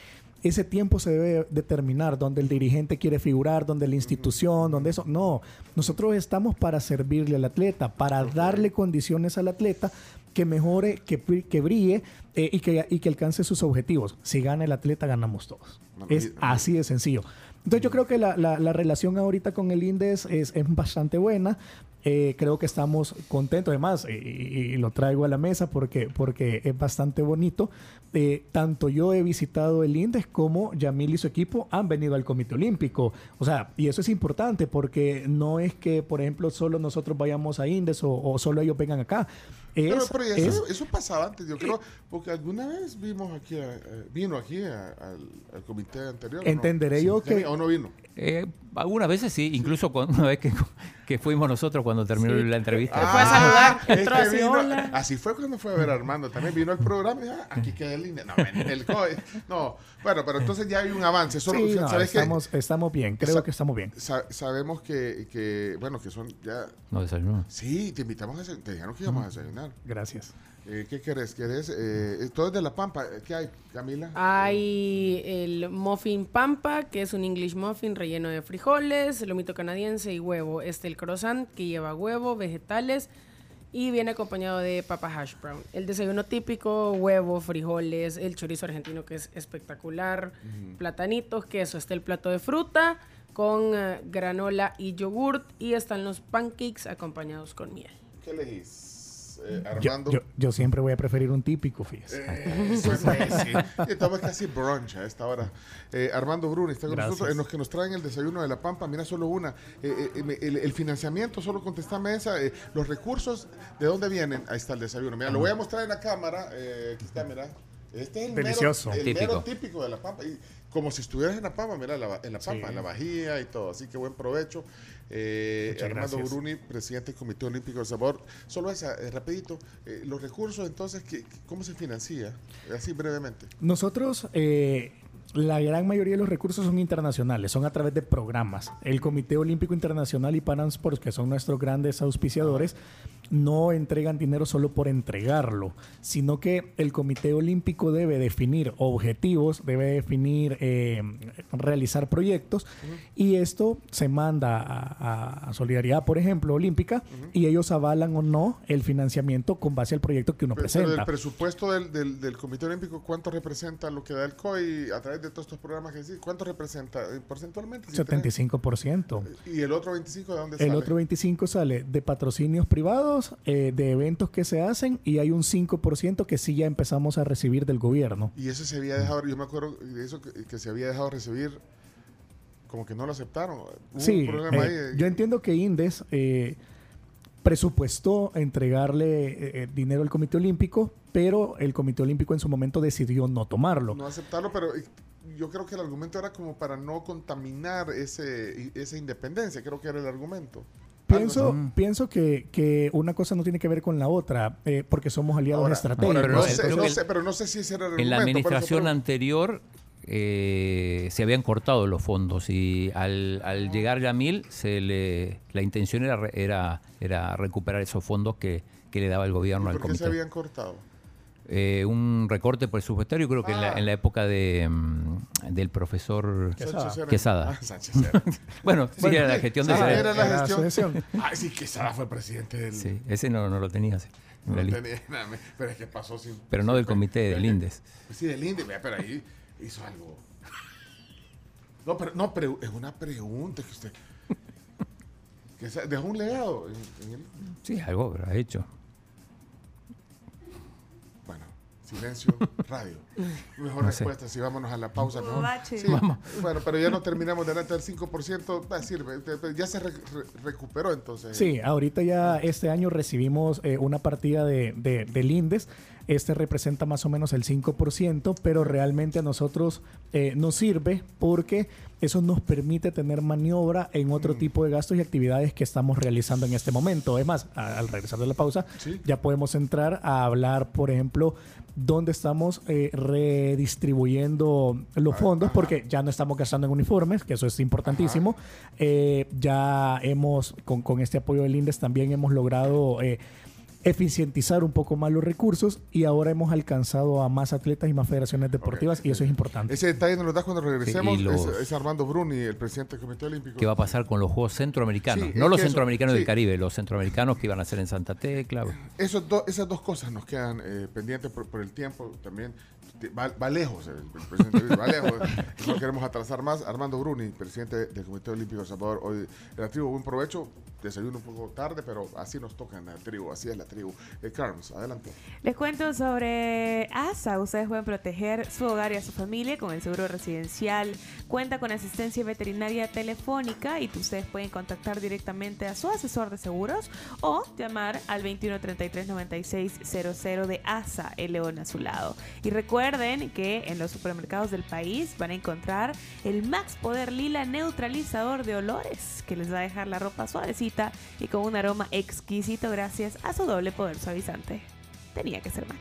D: ese tiempo se debe determinar, donde el dirigente quiere figurar, donde la institución, donde eso. No, nosotros estamos para servirle al atleta, para darle condiciones al atleta que mejore, que, que brille eh, y, que, y que alcance sus objetivos. Si gana el atleta, ganamos todos. Es así de sencillo. Entonces yo creo que la, la- la relación ahorita con el INDES es, es bastante buena. Eh, creo que estamos contentos, además, y, y- lo traigo a la mesa porque, porque es bastante bonito. Eh, tanto yo he visitado el INDES como Yamil y su equipo han venido al Comité Olímpico. O sea, y eso es importante porque no es que, por ejemplo, solo nosotros vayamos a INDES o, o solo ellos vengan acá. Es,
C: Pero, pero eso,
D: es-
C: eso pasaba antes, yo creo, porque alguna vez vimos aquí, a- eh, vino aquí a- al, al comité anterior.
D: Entenderé yo que-
C: ¿O no vino?
F: Eh, algunas veces sí, incluso cuando, una vez que, que fuimos nosotros cuando terminó
G: Sí.
F: la entrevista.
G: Ah, fue a saludar,
C: es
G: entró
C: que
G: así,
C: vino-
G: hola.
C: así fue cuando fue a ver a Armando. También vino al programa y dijo, "Ah, aquí queda el INE. No, ven, el COE. No, bueno, pero entonces ya hay un avance. Solo,
D: sí, no,
C: ¿sabes qué?
D: estamos, estamos bien, creo que estamos bien.
C: Sa- sabemos que, que, bueno, que son ya...
F: No desayunó.
C: Sí, te invitamos a desayunar. Te dijeron que íbamos a desayunar.
D: Gracias.
C: Eh, ¿Qué querés? ¿Querés? Eh, todo es de La Pampa. ¿Qué hay, Camila?
G: Hay el muffin pampa, que es un English muffin relleno de frijoles, lomito canadiense y huevo. Este el croissant, que lleva huevo, vegetales y viene acompañado de papa hash brown. El desayuno típico, huevo, frijoles, el chorizo argentino, que es espectacular, platanitos, queso. Está el plato de fruta con eh, granola y yogurt y están los pancakes acompañados con miel.
C: ¿Qué elegís? Eh,
D: Yo,
C: Armando.
D: yo- yo siempre voy a preferir un típico, fíjese.
C: Eh, Eso es, sí. Estamos casi brunch a esta hora. Eh, Armando Bruni está con
D: Gracias.
C: nosotros. En los que nos traen el desayuno de la Pampa, mira solo una. Eh, eh, el, el financiamiento, solo contestame esa. eh, los recursos, ¿de dónde vienen? Ahí está el desayuno. Mira, lo voy a mostrar en la cámara. eh, aquí está, mira. Este es el
D: Delicioso.
C: Mero, el
F: Típico.
C: mero típico de la Pampa. Y como si estuvieras en la Pampa, mira, la en la Pampa, en la Bajía y todo. Así que buen provecho. Eh, Armando
D: gracias.
C: Bruni, presidente del Comité Olímpico del Sabor. Solo esa, eh, rapidito. eh, los recursos, entonces, ¿qué- ¿cómo se financia? Así brevemente.
D: Nosotros, eh, la gran mayoría de los recursos son internacionales, son a través de programas. El Comité Olímpico Internacional y Pan Am Sports, que son nuestros grandes auspiciadores, no entregan dinero solo por entregarlo, sino que el Comité Olímpico debe definir objetivos, debe definir, eh, realizar proyectos, y esto se manda a, Solidaridad, por ejemplo, Olímpica, y ellos avalan o no el financiamiento con base al proyecto que uno
C: Pero, pero
D: presenta.
C: el presupuesto del, del, del Comité Olímpico, ¿cuánto representa lo que da el COI a través de todos estos programas que decís? ¿Cuánto representa eh, porcentualmente? si tenés?
D: 75%.
C: ¿Y el otro 25 de dónde
D: El
C: sale?
D: otro 25 sale de patrocinios privados, eh, de eventos que se hacen y hay un 5% que sí ya empezamos a recibir del gobierno.
C: Y eso se había dejado, yo me acuerdo de eso que, que se había dejado recibir, como que no lo aceptaron. Hubo
D: Sí,
C: un problema
D: eh,
C: ahí.
D: yo entiendo que Indes eh, presupuestó entregarle eh, eh, dinero al Comité Olímpico, pero el Comité Olímpico en su momento decidió no tomarlo.
C: no aceptarlo, pero yo creo que el argumento era como para no contaminar ese, esa independencia, creo que era el argumento.
D: Pienso, pienso que, que una cosa no tiene que ver con la otra, eh, porque somos aliados
C: Ahora,
D: estratégicos.
C: no
F: Pero
C: sé, no sé, pero no sé si ese era el
F: En la administración anterior eh, se habían cortado los fondos y al,
C: Ah.
F: al llegar Yamil se le, la intención era, re- era, era recuperar esos fondos que, que le daba el gobierno al
C: ¿Por qué se
F: comité.
C: habían cortado?
F: Eh, un recorte presupuestario, creo que en, la,
C: Ah.
F: en la época de, mm, del profesor
D: Quesada.
F: Quesada.
C: Ah, Sánchez.
F: Bueno, sí, era la gestión de esa-
C: era la gestión.
D: asociación.
C: Ah, sí, Quesada fue presidente del...
F: Sí, ese no, no lo tenía
C: No tenía nada, pero es que pasó sin...
F: pero no del comité del INDES.
C: Sí, del INDE, vea, pero ahí hizo algo. No, pero no, pero es una pregunta que usted... Que dejó un legado en- en el-
F: Sí, algo ha hecho.
C: Silencio, radio. Mejor
F: No sé.
C: respuesta, si vámonos a la pausa. mejor.
H: Bache.
C: Sí, Bueno, pero ya no terminamos delante del 5%, va, sirve, ya se re- re- recuperó entonces.
D: Sí, ahorita ya este año recibimos eh, una partida de, de- del INDES. Este representa más o menos el 5%, pero realmente a nosotros eh, nos sirve porque eso nos permite tener maniobra en otro tipo de gastos y actividades que estamos realizando en este momento. Es más, a- al regresar de la pausa,
C: Sí.
D: ya podemos entrar a hablar, por ejemplo, dónde estamos eh, redistribuyendo los fondos, porque ya no estamos gastando en uniformes, que eso es importantísimo. Eh, ya hemos, con, con este apoyo del INDES, también hemos logrado eh, eficientizar un poco más los recursos y ahora hemos alcanzado a más atletas y más federaciones deportivas y eso es importante.
C: Ese detalle nos lo das cuando regresemos.
F: Sí, y los-
C: es, es Armando Bruni, el presidente del Comité Olímpico.
F: ¿Qué va a pasar con los Juegos Centroamericanos?
C: Sí,
F: no los
C: que eso-
F: centroamericanos
C: sí.
F: del Caribe, los centroamericanos que iban a ser en Santa Tecla.
C: Esos do- esas dos cosas nos quedan eh, pendientes por, por el tiempo también. Va, va lejos el, presidente, Luis, va lejos. No queremos atrasar más. Armando Bruni, presidente del Comité Olímpico de Salvador, hoy en la tribu, buen provecho. Desayuno un poco tarde, pero así nos toca en la tribu, así es la tribu. Eh, Carms, adelante.
H: Les cuento sobre ASA. Ustedes pueden proteger su hogar y a su familia con el seguro residencial. Cuenta con asistencia veterinaria telefónica y ustedes pueden contactar directamente a su asesor de seguros o llamar al 2133-9600 de ASA, el león a su lado. Y recuerden que en los supermercados del país van a encontrar el Max Poder Lila neutralizador de olores que les va a dejar la ropa suavecita y con un aroma exquisito gracias a su doble poder suavizante. Tenía que ser Max.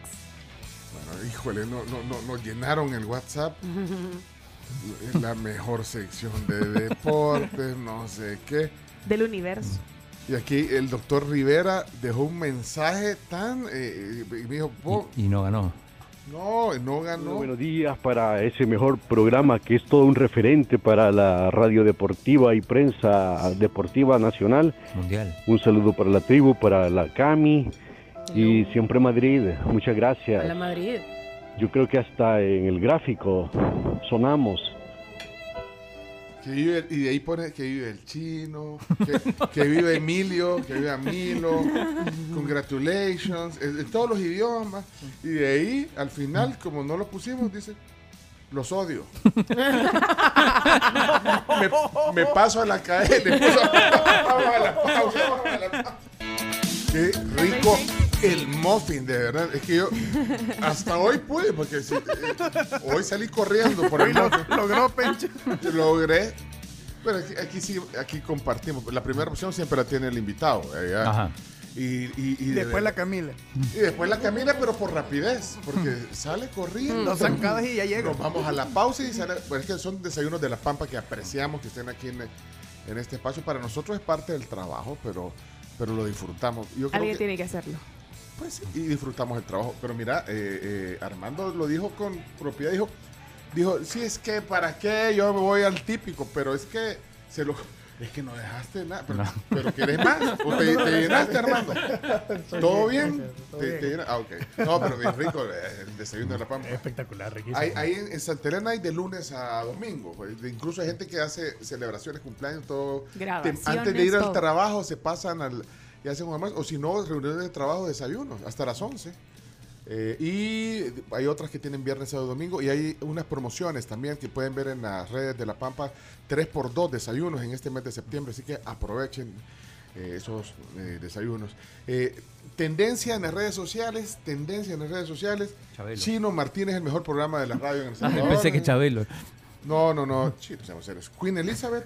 C: Bueno, híjole, no, no, no, nos llenaron el WhatsApp. La mejor sección de deportes, no sé qué.
H: Del universo.
C: Y aquí el doctor Rivera dejó un mensaje tan... eh, y me dijo, "Po-
F: Y, y no ganó.
C: No, no ganó.
I: buenos días para ese mejor programa que es todo un referente para la radio deportiva y prensa deportiva nacional.
F: Mundial.
I: Un saludo para la tribu, para la Cami y siempre Madrid. Muchas gracias.
G: A la Madrid.
I: Yo creo que hasta en el gráfico sonamos.
C: Que vive, y de ahí pone que vive el chino, que, vive Emilio, que vive Amilo, congratulations, en, todos los idiomas. Y de ahí, al final, como no lo pusimos, dice, los odio. me, paso a la pausa, vamos a la pausa. Qué rico el muffin, de verdad. Es que yo hasta hoy pude, porque si- eh, hoy salí corriendo por el muffin.
J: Logró, Pencho.
C: Logré. Pero aquí, aquí sí, aquí compartimos. La primera opción siempre la tiene el invitado. eh.
F: Ajá.
C: Y, y- y de
J: Después la Camila.
C: y después la camina, pero por rapidez, porque sale corriendo.
J: Dos zancadas y ya llega.
C: Nos vamos a la pausa y sale. Pues es que son desayunos de la Pampa que apreciamos que estén aquí en, en este espacio. Para nosotros es parte del trabajo, pero, pero lo disfrutamos. Yo creo
H: Alguien
C: que-
H: tiene que hacerlo.
C: Pues sí, y disfrutamos el trabajo. Pero mira, eh, eh, Armando lo dijo con propiedad. Dijo, dijo, sí, es que para qué yo me voy al típico, pero es que se lo. Es que no dejaste nada, pero, pero ¿quieres más? ¿O te, te llenaste, Armando? ¿Todo bien? ¿Te, te llena- Ah, ok. No, pero bien rico eh, el desayuno de la Pampa.
D: Espectacular, riquísimo.
C: Hay, hay en, en Santa Elena hay de lunes a domingo. pues, incluso hay gente que hace celebraciones, cumpleaños, todo. Antes de ir al trabajo se pasan al, y hacen un almuerzo. O si no, reuniones de trabajo, desayunos, hasta las 11. Eh, y hay otras que tienen viernes, sábado, domingo. Y hay unas promociones también que pueden ver en las redes de La Pampa. 3x2 desayunos en este mes de septiembre. Así que aprovechen eh, esos eh, desayunos. Tendencia en las redes sociales. Tendencia en las redes sociales.
F: Chabelo.
C: Chino Martínez, el mejor programa de la radio en El Salvador.
F: Pensé que Chabelo.
C: No, no, no. Chito, seamos serios. Queen Elizabeth,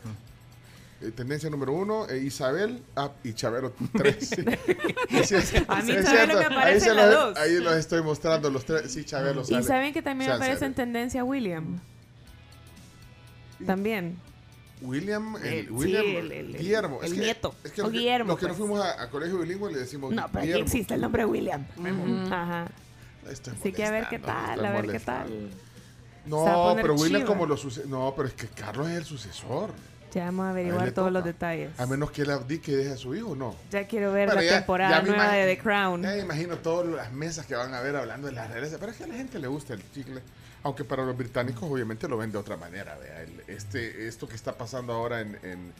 C: eh, tendencia número uno. eh, Isabel ah, y Chavero tres. Sí, sí, sí,
H: A mí
C: es
H: Chabelo me aparece
C: ahí
H: en la
C: los-
H: dos.
C: Ahí los estoy mostrando los tres. Sí, Chabelo
H: Y
C: sale.
H: saben que también
C: Sale,
H: aparece en tendencia William. También.
C: William, el,
H: El- sí,
C: William
H: el- el-
C: Guillermo.
H: el
C: Es que-
H: nieto.
C: Es que
H: O
C: los
H: Guillermo,
C: los que no
H: pues.
C: fuimos a, a colegio bilingüe le decimos
H: No, pero aquí existe el nombre William. Ajá.
C: Estoy
H: Así que a ver qué tal, a ver qué tal.
C: No, pero William
H: chiva.
C: como lo suce- No, pero es que Carlos es el sucesor.
H: Ya vamos a averiguar todos los detalles.
C: A menos que él abdique y deje a su hijo, no.
H: Ya quiero ver
C: Bueno,
H: la
C: ya-
H: temporada
C: ya
H: nueva de The Crown.
C: Ya me imagino todas las mesas que van a ver hablando de las redes. Pero es que a la gente le gusta el chicle. Aunque para los británicos obviamente lo ven de otra manera. vea. El- este, esto que está pasando ahora en, en-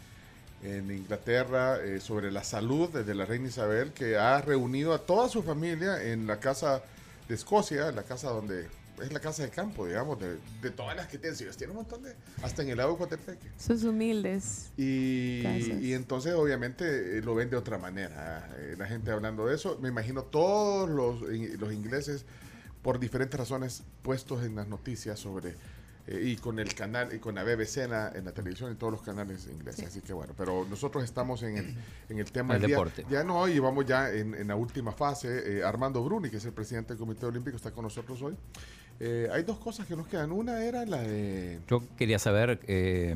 C: en Inglaterra eh, sobre la salud de la reina Isabel, que ha reunido a toda su familia en la casa de Escocia, la casa donde es la casa de campo, digamos, de, de todas las que tienen. Si tienen un montón de... Hasta en el lago de Coatepeque.
H: Sus humildes.
C: Y, y entonces obviamente eh, lo ven de otra manera. eh, la gente hablando de eso. Me imagino todos los, in- los ingleses, por diferentes razones, puestos en las noticias sobre... eh, y con el canal, y con la BBC en la, en la televisión y todos los canales ingleses. Así que bueno, pero nosotros estamos en el, en el tema
F: El
C: del día.
F: deporte.
C: Ya no, y vamos ya en, en la última fase. Eh, Armando Bruni, que es el presidente del Comité Olímpico, está con nosotros hoy. Eh, hay dos cosas que nos quedan. Una era la de...
F: Yo quería saber eh,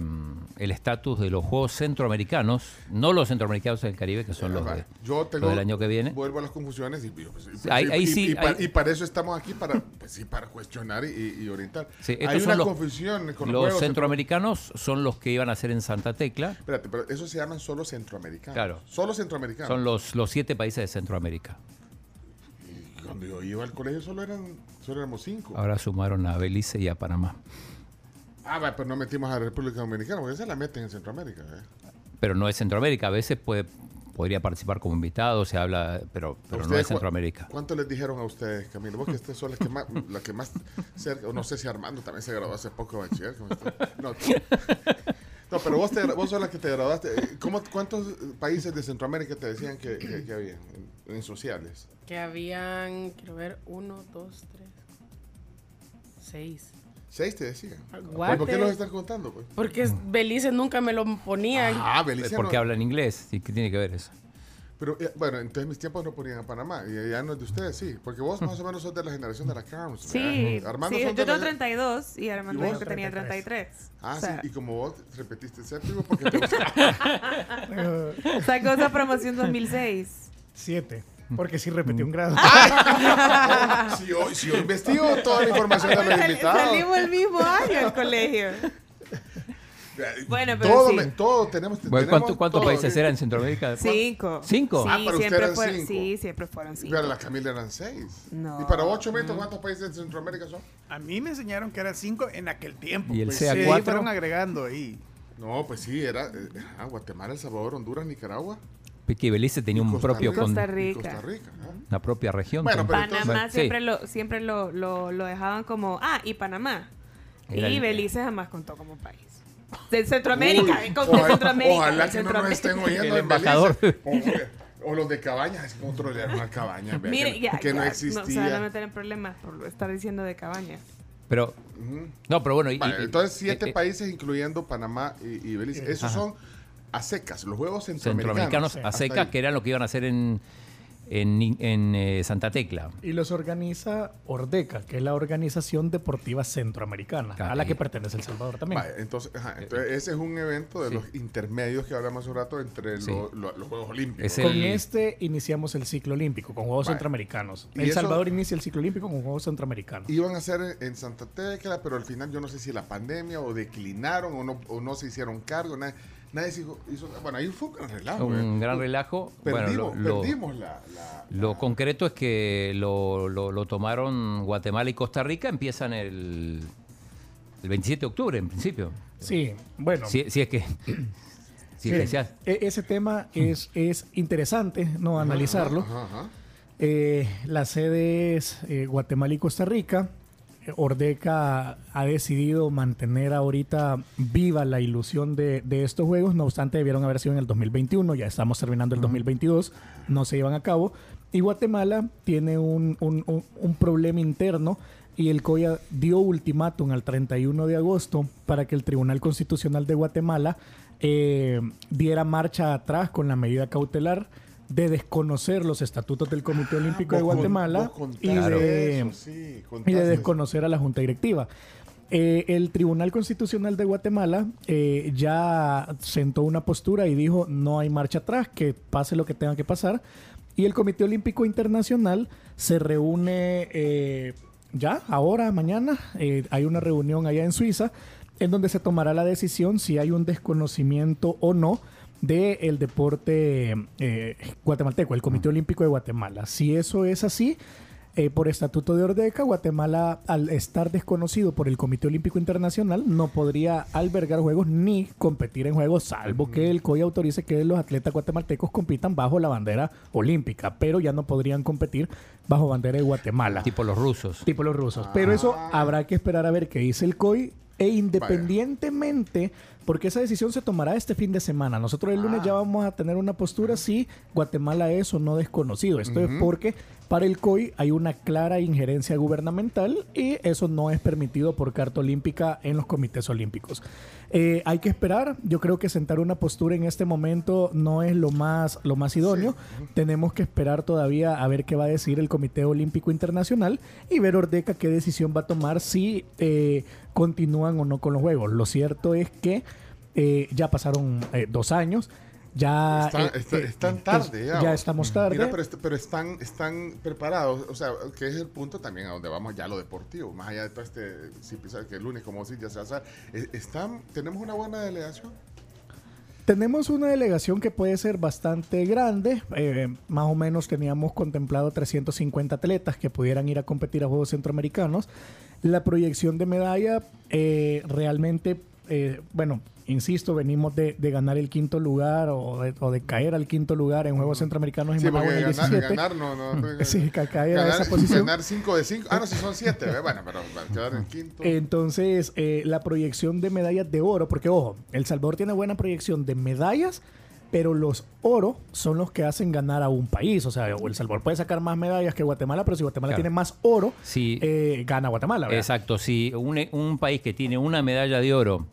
F: el estatus de los Juegos Centroamericanos, no los centroamericanos del Caribe, que son los, de,
C: Yo tengo,
F: los del año que viene.
C: Vuelvo a las confusiones y, y-
F: Ahí-
C: y-
F: ahí
C: y-
F: sí,
C: y pa-
F: ahí-
C: y para eso estamos aquí, para, pues sí, para cuestionar y, orientar.
F: Sí,
C: Hay una
F: los-
C: confusión con los,
F: Los centroamericanos son los que iban a ser en Santa Tecla.
C: Espérate, pero esos se llaman solo centroamericanos.
F: Claro.
C: Solo centroamericanos.
F: Son los, los siete países de Centroamérica.
C: Cuando yo iba al colegio solo eran solo éramos cinco.
F: Ahora sumaron a Belice y a Panamá.
C: Ah, pero no metimos a la República Dominicana, porque esa la meten en Centroamérica. ¿eh?
F: Pero no es Centroamérica. A veces puede, podría participar como invitado, se habla, pero, pero no
C: ¿Ustedes
F: es Centroamérica.
C: ¿Cuánto les dijeron a ustedes, Camilo? Vos que ustedes son las que más, la que más cerca, o no sé si Armando también se graduó hace poco de bachiller. No, no, pero vos, te, vos sos la que te graduaste. ¿Cómo, ¿Cuántos países de Centroamérica te decían que, que, que había en, en sociales?
G: Que habían, quiero ver, uno, dos, tres, seis.
C: Seis te decían.
G: Guate.
C: ¿Y ¿Por qué los están contando? Pues?
G: Porque Belice nunca me lo ponían.
C: Ah, Belice
F: Porque
C: no-
F: hablan inglés. ¿Y qué tiene que ver eso?
C: Pero eh, bueno, entonces mis tiempos no ponían a Panamá. Y ya no es de ustedes, sí. Porque vos más o menos sos de la generación de la Carms.
H: Sí,
C: Armando
H: sí, yo tengo 32 y Armando dijo que tenía 33.
C: Ah,
H: o, sea,
C: sí. Y como vos repetiste el séptimo porque te gusta.
H: sacó esa promoción 2006.
D: Siete. Porque sí repetí un grado.
C: si, yo, si yo investigo toda la información de los invitados.
H: Salimos el mismo año al colegio. Bueno, pero
C: todo,
H: sí.
C: me- todo tenemos.
F: Bueno,
C: tenemos
F: ¿cuánto- ¿Cuántos países eran en Centroamérica?
H: Cinco.
F: ¿Cinco?
H: Sí,
C: Ah, para usted
H: siempre
C: eran
H: fueron,
C: cinco.
H: sí, siempre fueron cinco.
C: Para la Camila eran seis.
H: No.
C: Y para vos, Chomito, ¿cuántos países de Centroamérica son?
J: A mí me enseñaron que eran cinco en aquel tiempo.
F: ¿Y el
J: pues,
F: CA4?
J: sí, fueron agregando ahí.
C: No, pues sí, era eh, ah, Guatemala, El Salvador, Honduras, Nicaragua.
F: Que Belice tenía un
C: Costa
F: propio
C: Rica.
F: con-
H: Costa Rica.
C: Costa Rica. ¿no?
F: una propia región.
C: Bueno, pero
H: Panamá
F: sí.
H: siempre, lo, siempre lo, lo, lo dejaban como. Ah, y Panamá.
F: Era
H: y
F: el-
H: Belice jamás contó como país. De Centroamérica,
C: Uy,
H: de
C: ojalá-
H: Centroamérica.
C: Ojalá
H: de
C: que no nos estén oyendo
F: El
C: en Belice.
F: embajador.
C: O, o los de Cabañas, es controlar una cabaña. vea,
H: Mire,
C: que,
H: ya,
C: que no existía.
H: se van a meter en problemas por estar diciendo de cabañas.
F: Pero, no, pero bueno. y-
C: Vale,
F: y-
C: entonces, siete
F: eh, eh,
C: países, incluyendo Panamá y, y Belice. Esos
F: Ajá.
C: son a secas, los juegos centroamericanos.
F: centroamericanos a secas, que eran lo que iban a hacer en, en, en, eh, Santa Tecla.
D: Y los organiza Ordeca, que es la Organización Deportiva Centroamericana,
F: Ah,
D: a la que pertenece El Salvador también.
C: Vale, entonces, ajá, entonces ese es un evento de
F: Sí.
C: los intermedios que hablamos hace un rato entre
F: Sí.
C: lo- lo- los Juegos Olímpicos.
D: Con
F: el-
D: este iniciamos el ciclo olímpico, con Juegos
C: Vale.
D: Centroamericanos.
C: ¿Y
D: El
C: eso-
D: Salvador inicia el ciclo olímpico con Juegos Centroamericanos.
C: Iban a ser en Santa Tecla, pero al final yo no sé si la pandemia o declinaron o no, o no se hicieron cargo. Nadie, nadie se hizo, hizo- Bueno, ahí fue un gran relajo.
F: Un
C: eh.
F: gran relajo.
C: Perdimos,
F: bueno, lo, lo-
C: perdimos la, la-
F: lo
C: la-
F: concreto es que lo, lo- lo tomaron Guatemala y Costa Rica, empiezan el, el 27 de octubre, en principio.
D: Sí, bueno.
F: Si, si es que... si es
D: Sí,
F: que sea-
D: e- ese tema es, es interesante no analizarlo.
C: Ajá, ajá.
D: Eh, las sedes eh, Guatemala y Costa Rica. Ordeca ha decidido mantener ahorita viva la ilusión de, de estos juegos, no obstante debieron haber sido en el 2021, ya estamos terminando el 2022, no se llevan a cabo. Y Guatemala tiene un, un- un- un problema interno y el COIA dio ultimátum al 31 de agosto para que el Tribunal Constitucional de Guatemala eh, diera marcha atrás con la medida cautelar de desconocer los estatutos del Comité Olímpico de
C: Ah, Vos con-
D: Guatemala y de,
C: eso, sí,
D: y de desconocer a la Junta Directiva. Eh, el Tribunal Constitucional de Guatemala eh, ya sentó una postura y dijo no hay marcha atrás, que pase lo que tenga que pasar. Y el Comité Olímpico Internacional se reúne eh, ya, ahora, mañana. eh, hay una reunión allá en Suiza en donde se tomará la decisión si hay un desconocimiento o no del deporte eh, guatemalteco, el Comité Olímpico de Guatemala. Si eso es así, eh, por estatuto de Ordeca, Guatemala, al estar desconocido por el Comité Olímpico Internacional, no podría albergar juegos ni competir en juegos, salvo que el COI autorice que los atletas guatemaltecos compitan bajo la bandera olímpica, pero ya no podrían competir bajo bandera de Guatemala.
F: Tipo los rusos.
D: Tipo los rusos. Pero eso habrá que esperar a ver qué dice el COI. E independientemente, porque esa decisión se tomará este fin de semana. Nosotros el lunes ya vamos a tener una postura si Guatemala es o no desconocido. Esto es porque para el COI hay una clara injerencia gubernamental y eso no es permitido por Carta Olímpica en los comités olímpicos. Eh, hay que esperar. Yo creo que sentar una postura en este momento no es lo más, lo más idóneo. Tenemos que esperar todavía a ver qué va a decir el Comité Olímpico Internacional y ver Ordeca qué decisión va a tomar si eh, continúan o no con los juegos. Lo cierto es que eh, ya pasaron eh, dos años. Ya
C: Están,
D: eh,
C: está- están
D: es-
C: tarde ya.
D: ya estamos tarde.
C: Mira, pero, est- pero están, están preparados. O sea, que es el punto también a donde vamos ya lo deportivo. Más allá de todo este, si piensas que el lunes, como decís, ya se va a hacer. Eh, Están, tenemos una buena delegación.
D: Tenemos una delegación que puede ser bastante grande. eh, más o menos teníamos contemplado 350 atletas que pudieran ir a competir a Juegos Centroamericanos. La proyección de medalla eh, realmente, eh, bueno, insisto, venimos de, de ganar el quinto lugar o de, o de caer al quinto lugar en Juegos Centroamericanos en
C: Sí,
D: Managua en el
C: ganar,
D: 17.
C: ganar no, no.
D: Sí, ca- caer a
C: ganar,
D: esa posición.
C: Ganar 5 de 5. Ah, no, si son 7. Bueno, pero quedar en quinto.
D: Entonces, eh, la proyección de medallas de oro, porque ojo, El Salvador tiene buena proyección de medallas, pero los oro son los que hacen ganar a un país. O sea, El Salvador puede sacar más medallas que Guatemala, pero si Guatemala
F: Claro.
D: tiene más oro,
F: Sí.
D: eh, gana Guatemala. ¿verdad?
F: Exacto, si un, un país que tiene una medalla de oro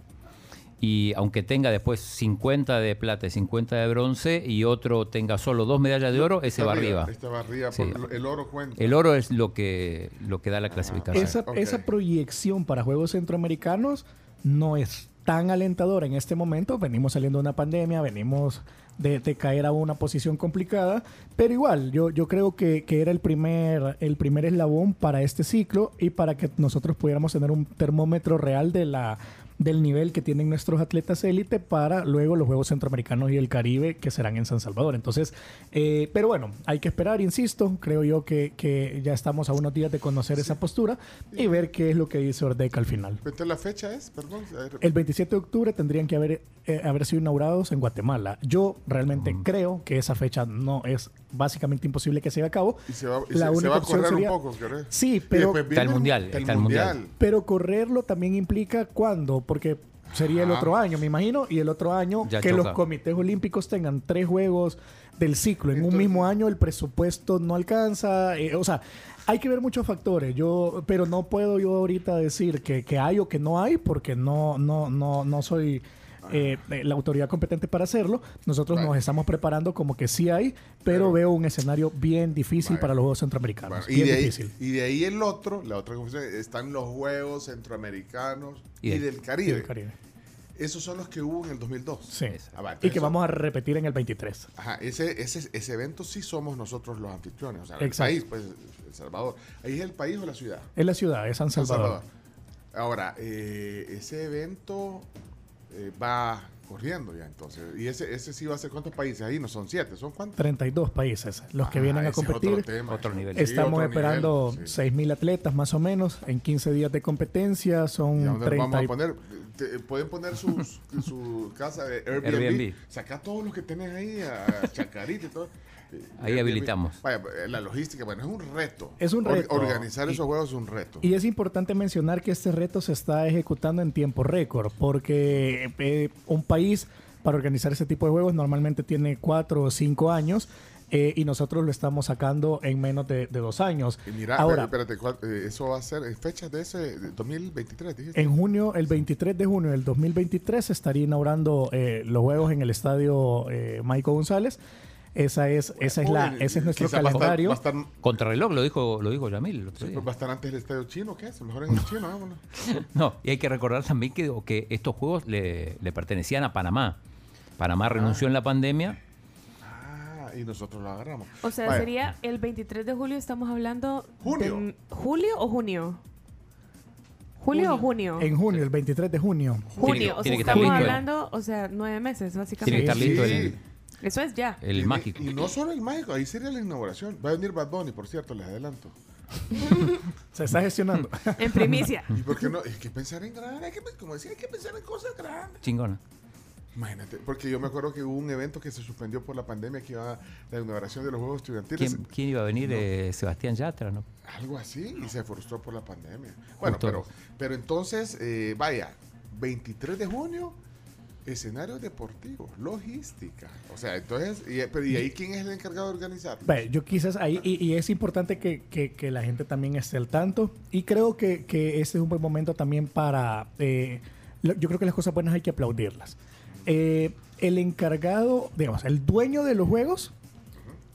F: y aunque tenga después 50 de plata y 50 de bronce y otro tenga solo dos medallas de oro, ese va arriba.
C: Este va arriba.
F: Sí.
C: porque el oro cuenta.
F: El oro es lo que, lo que da la clasificación.
D: Esa proyección para Juegos Centroamericanos no es tan alentadora en este momento. Venimos saliendo de una pandemia, venimos de, de caer a una posición complicada, pero igual, yo, yo creo que, que era el primer, el primer eslabón para este ciclo y para que nosotros pudiéramos tener un termómetro real de la del nivel que tienen nuestros atletas élite para luego los Juegos Centroamericanos y el Caribe que serán en San Salvador. Entonces, eh, pero bueno, hay que esperar, insisto, creo yo que, que ya estamos a unos días de conocer esa postura y ver qué es lo que dice Ordeca al final.
C: Entonces, la fecha es, perdón.
D: El 27 de octubre tendrían que haber, eh, haber sido inaugurados en Guatemala. Yo realmente creo que esa fecha no es básicamente imposible que se lleve a cabo.
C: Y se va, y
D: La
C: se, se
D: única
C: va a
D: opción
C: correr
D: sería-
C: un poco, ¿querés?
D: Sí, pero-
F: Está el mundial, está el mundial.
D: Pero correrlo también implica cuándo, porque sería el otro año, me imagino, y el otro año
F: Ya
D: que
F: choca.
D: los comités olímpicos tengan tres juegos del ciclo en un mismo año, el presupuesto no alcanza, eh, o sea, hay que ver muchos factores. Yo, pero no puedo yo ahorita decir que, que hay o que no hay, porque no, no, no, no soy eh, eh, la autoridad competente para hacerlo. Nosotros nos estamos preparando como que sí hay, pero,
C: Pero-
D: veo un escenario bien difícil para los Juegos Centroamericanos.
C: Bueno, y,
D: bien
C: de ahí,
D: difícil.
C: y de ahí el otro, la otra confusión, están los Juegos Centroamericanos y,
F: Y del-
D: Y
C: Caribe.
D: el Caribe.
C: Esos son los que hubo en el 2002.
D: Sí.
C: Ah, va,
D: Y que
C: eso-
D: vamos a repetir en el 23.
C: Ajá, ese, ese, ese evento sí somos nosotros los anfitriones, o sea, el
D: Exacto.
C: país, pues, El Salvador. ¿Ahí es el país o la ciudad?
D: Es la ciudad, es San
C: San
D: Salvador.
C: Ahora, eh, ese evento eh, va corriendo ya entonces. ¿Y ese, ese sí va a ser cuántos países? Ahí no son siete, ¿son cuántos?
D: 32 países los que
C: Ah,
D: vienen a competir.
C: Otro, tema.
F: Otro nivel.
C: Sí,
D: Estamos
C: otro
D: esperando
C: nivel, sí.
D: 6.000 atletas más o menos en 15 días de competencia.
C: ¿Y a
D: Son
C: dónde
D: 30.
C: vamos a poner? Te- pueden poner sus- su casa de Airbnb.
F: Airbnb.
C: Saca todos los que tenés ahí, a Chacarita y todo. Eh,
F: Ahí habilitamos.
C: Vaya, la logística, bueno, es un reto.
D: Es un
C: Or-
D: reto.
C: organizar
D: Y-
C: esos juegos es un reto.
D: Y es importante mencionar que este reto se está ejecutando en tiempo récord, porque eh, un país para organizar ese tipo de juegos normalmente tiene cuatro o cinco años. eh, y nosotros lo estamos sacando en menos de, de dos años.
C: Y mira,
D: Ahora,
C: espérate, ¿cuál- eh, eso va a ser en fechas de ese de 2023, dijiste.
D: en junio, el 23 de junio del 2023, se estaría inaugurando eh, los juegos en el estadio eh, Maico González. Esa es, esa es la, ese es nuestro
C: quizá va a estar-
D: calendario.
C: Va a estar,
F: Contrarreloj lo dijo, lo dijo Yamil
C: sí, pues va a estar antes el estadio chino, ¿qué es? Mejor en el chino, vámonos.
F: No, y hay que recordar también que, que estos juegos le, le pertenecían a Panamá. Panamá renunció en la pandemia.
C: Ah, y nosotros lo agarramos.
H: O sea,
C: Vaya,
H: sería el 23 de julio, estamos hablando.
C: Junio.
H: de- ¿Julio o junio? ¿Julio o junio?
D: En junio, el 23 de junio.
H: Junio,
F: Tiene
H: o sea, estamos hablando, o sea, nueve meses,
F: Tiene que
H: básicamente.
F: estar
C: Sí,
F: listo
C: sí.
F: el,
H: Eso es ya.
F: el
C: y-
F: mágico.
C: Y, no solo el mágico, ahí sería la inauguración. Va a venir Bad Bunny, por cierto, les adelanto.
D: Se está gestionando.
H: En primicia.
C: ¿Y por qué no? Hay que pensar en grande, hay que, como decía, hay que pensar en cosas grandes.
F: Chingona.
C: Imagínate, porque yo me acuerdo que hubo un evento que se suspendió por la pandemia que iba a la inauguración de los Juegos Estudiantiles.
F: ¿Quién, quién iba a venir? Eh, Sebastián Yatra, ¿no?
C: Algo así, y se frustró por la pandemia. Bueno,
F: Justo.
C: pero, pero entonces, eh, vaya, 23 de junio, escenario deportivo, logística. O sea, entonces, y, pero, ¿y ahí quién es el encargado de organizar?
D: Ve, yo quizás ahí, y, y es importante que, que- que la gente también esté al tanto. Y creo que, que este es un buen momento también para. eh, yo creo que las cosas buenas hay que aplaudirlas. Eh, el encargado, digamos, el dueño de los juegos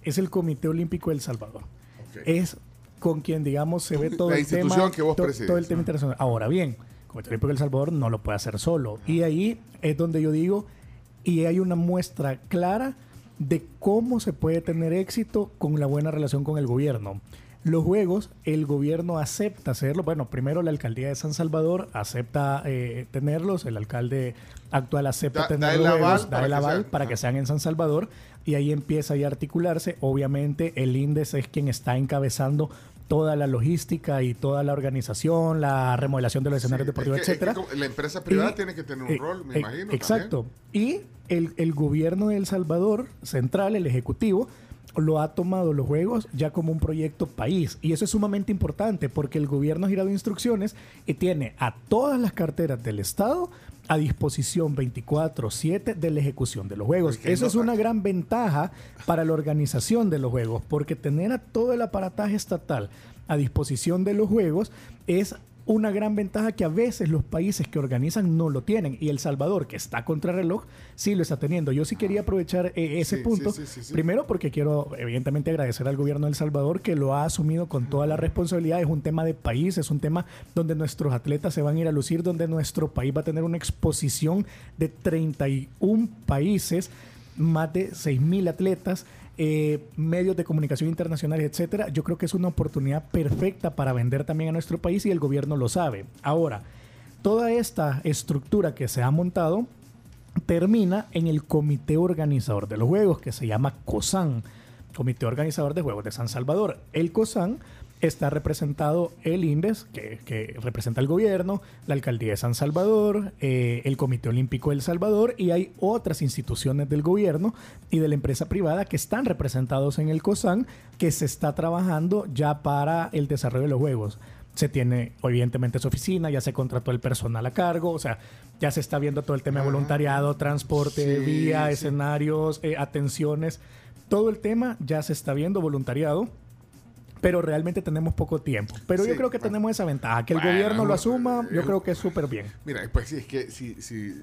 D: es el Comité Olímpico del Salvador.
C: Ok.
D: Es con quien, digamos, se ve todo
C: La
D: el tema.
C: institución que vos presides,
D: todo el tema
C: ¿no?
D: internacional. Ahora bien, el Comité Olímpico del Salvador no lo puede hacer solo. Y ahí es donde yo digo, y hay una muestra clara de cómo se puede tener éxito con la buena relación con el gobierno. Los juegos, el gobierno acepta hacerlo. Bueno, primero la alcaldía de San Salvador acepta eh, tenerlos, el alcalde actual acepta
C: Da-
D: tener
C: da el
D: juegos, da
C: para
D: el
C: que
D: aval
C: sean.
D: para que sean en San Salvador y ahí empieza ya a articularse. Obviamente el INDES es quien está encabezando toda la logística y toda la organización, la remodelación de los escenarios
C: Sí,
D: deportivos,
C: es que- es que
D: etcétera.
C: la empresa privada
D: Y-
C: tiene que tener un
D: eh,
C: rol, me
D: eh,
C: imagino.
D: Exacto. Y el, el gobierno de El Salvador, central, el ejecutivo, lo ha tomado los juegos ya como un proyecto país. Y eso es sumamente importante porque el gobierno ha girado instrucciones y tiene a todas las carteras del Estado a disposición 24/7 de la ejecución de los juegos.
C: Porque
D: Eso
C: no-
D: es una gran ventaja para la organización de los juegos, porque tener a todo el aparataje estatal a disposición de los juegos es una gran ventaja que a veces los países que organizan no lo tienen. Y El Salvador, que está contra reloj, sí lo está teniendo. Yo sí quería aprovechar eh, ese
C: Sí,
D: punto.
C: sí, sí, sí, sí.
D: Primero porque quiero, evidentemente, agradecer al gobierno de El Salvador que lo ha asumido con toda la responsabilidad. Es un tema de país, es un tema donde nuestros atletas se van a ir a lucir, donde nuestro país va a tener una exposición de 31 países, más de 6.000 atletas eh, medios de comunicación internacionales, etcétera, yo creo que es una oportunidad perfecta para vender también a nuestro país y el gobierno lo sabe. Ahora, toda esta estructura que se ha montado termina en el comité organizador de los juegos, que se llama COSAN, Comité Organizador de Juegos de San Salvador. El COSAN está representado el INDES, que, que representa al gobierno, la Alcaldía de San Salvador, eh, el Comité Olímpico del Salvador y hay otras instituciones del gobierno y de la empresa privada que están representados en el COSAN, que se está trabajando ya para el desarrollo de los juegos. Se tiene, evidentemente, su oficina, ya se contrató el personal a cargo, o sea, ya se está viendo todo el tema de
C: Ajá.
D: voluntariado, transporte,
C: Sí,
D: vía,
C: sí.
D: escenarios, eh, atenciones. Todo el tema ya se está viendo voluntariado, pero realmente tenemos poco tiempo. Pero yo creo que
C: bueno.
D: tenemos esa ventaja. Que el
C: Bueno,
D: gobierno lo asuma, yo creo que es súper bien.
C: Mira, pues sí, es que si, si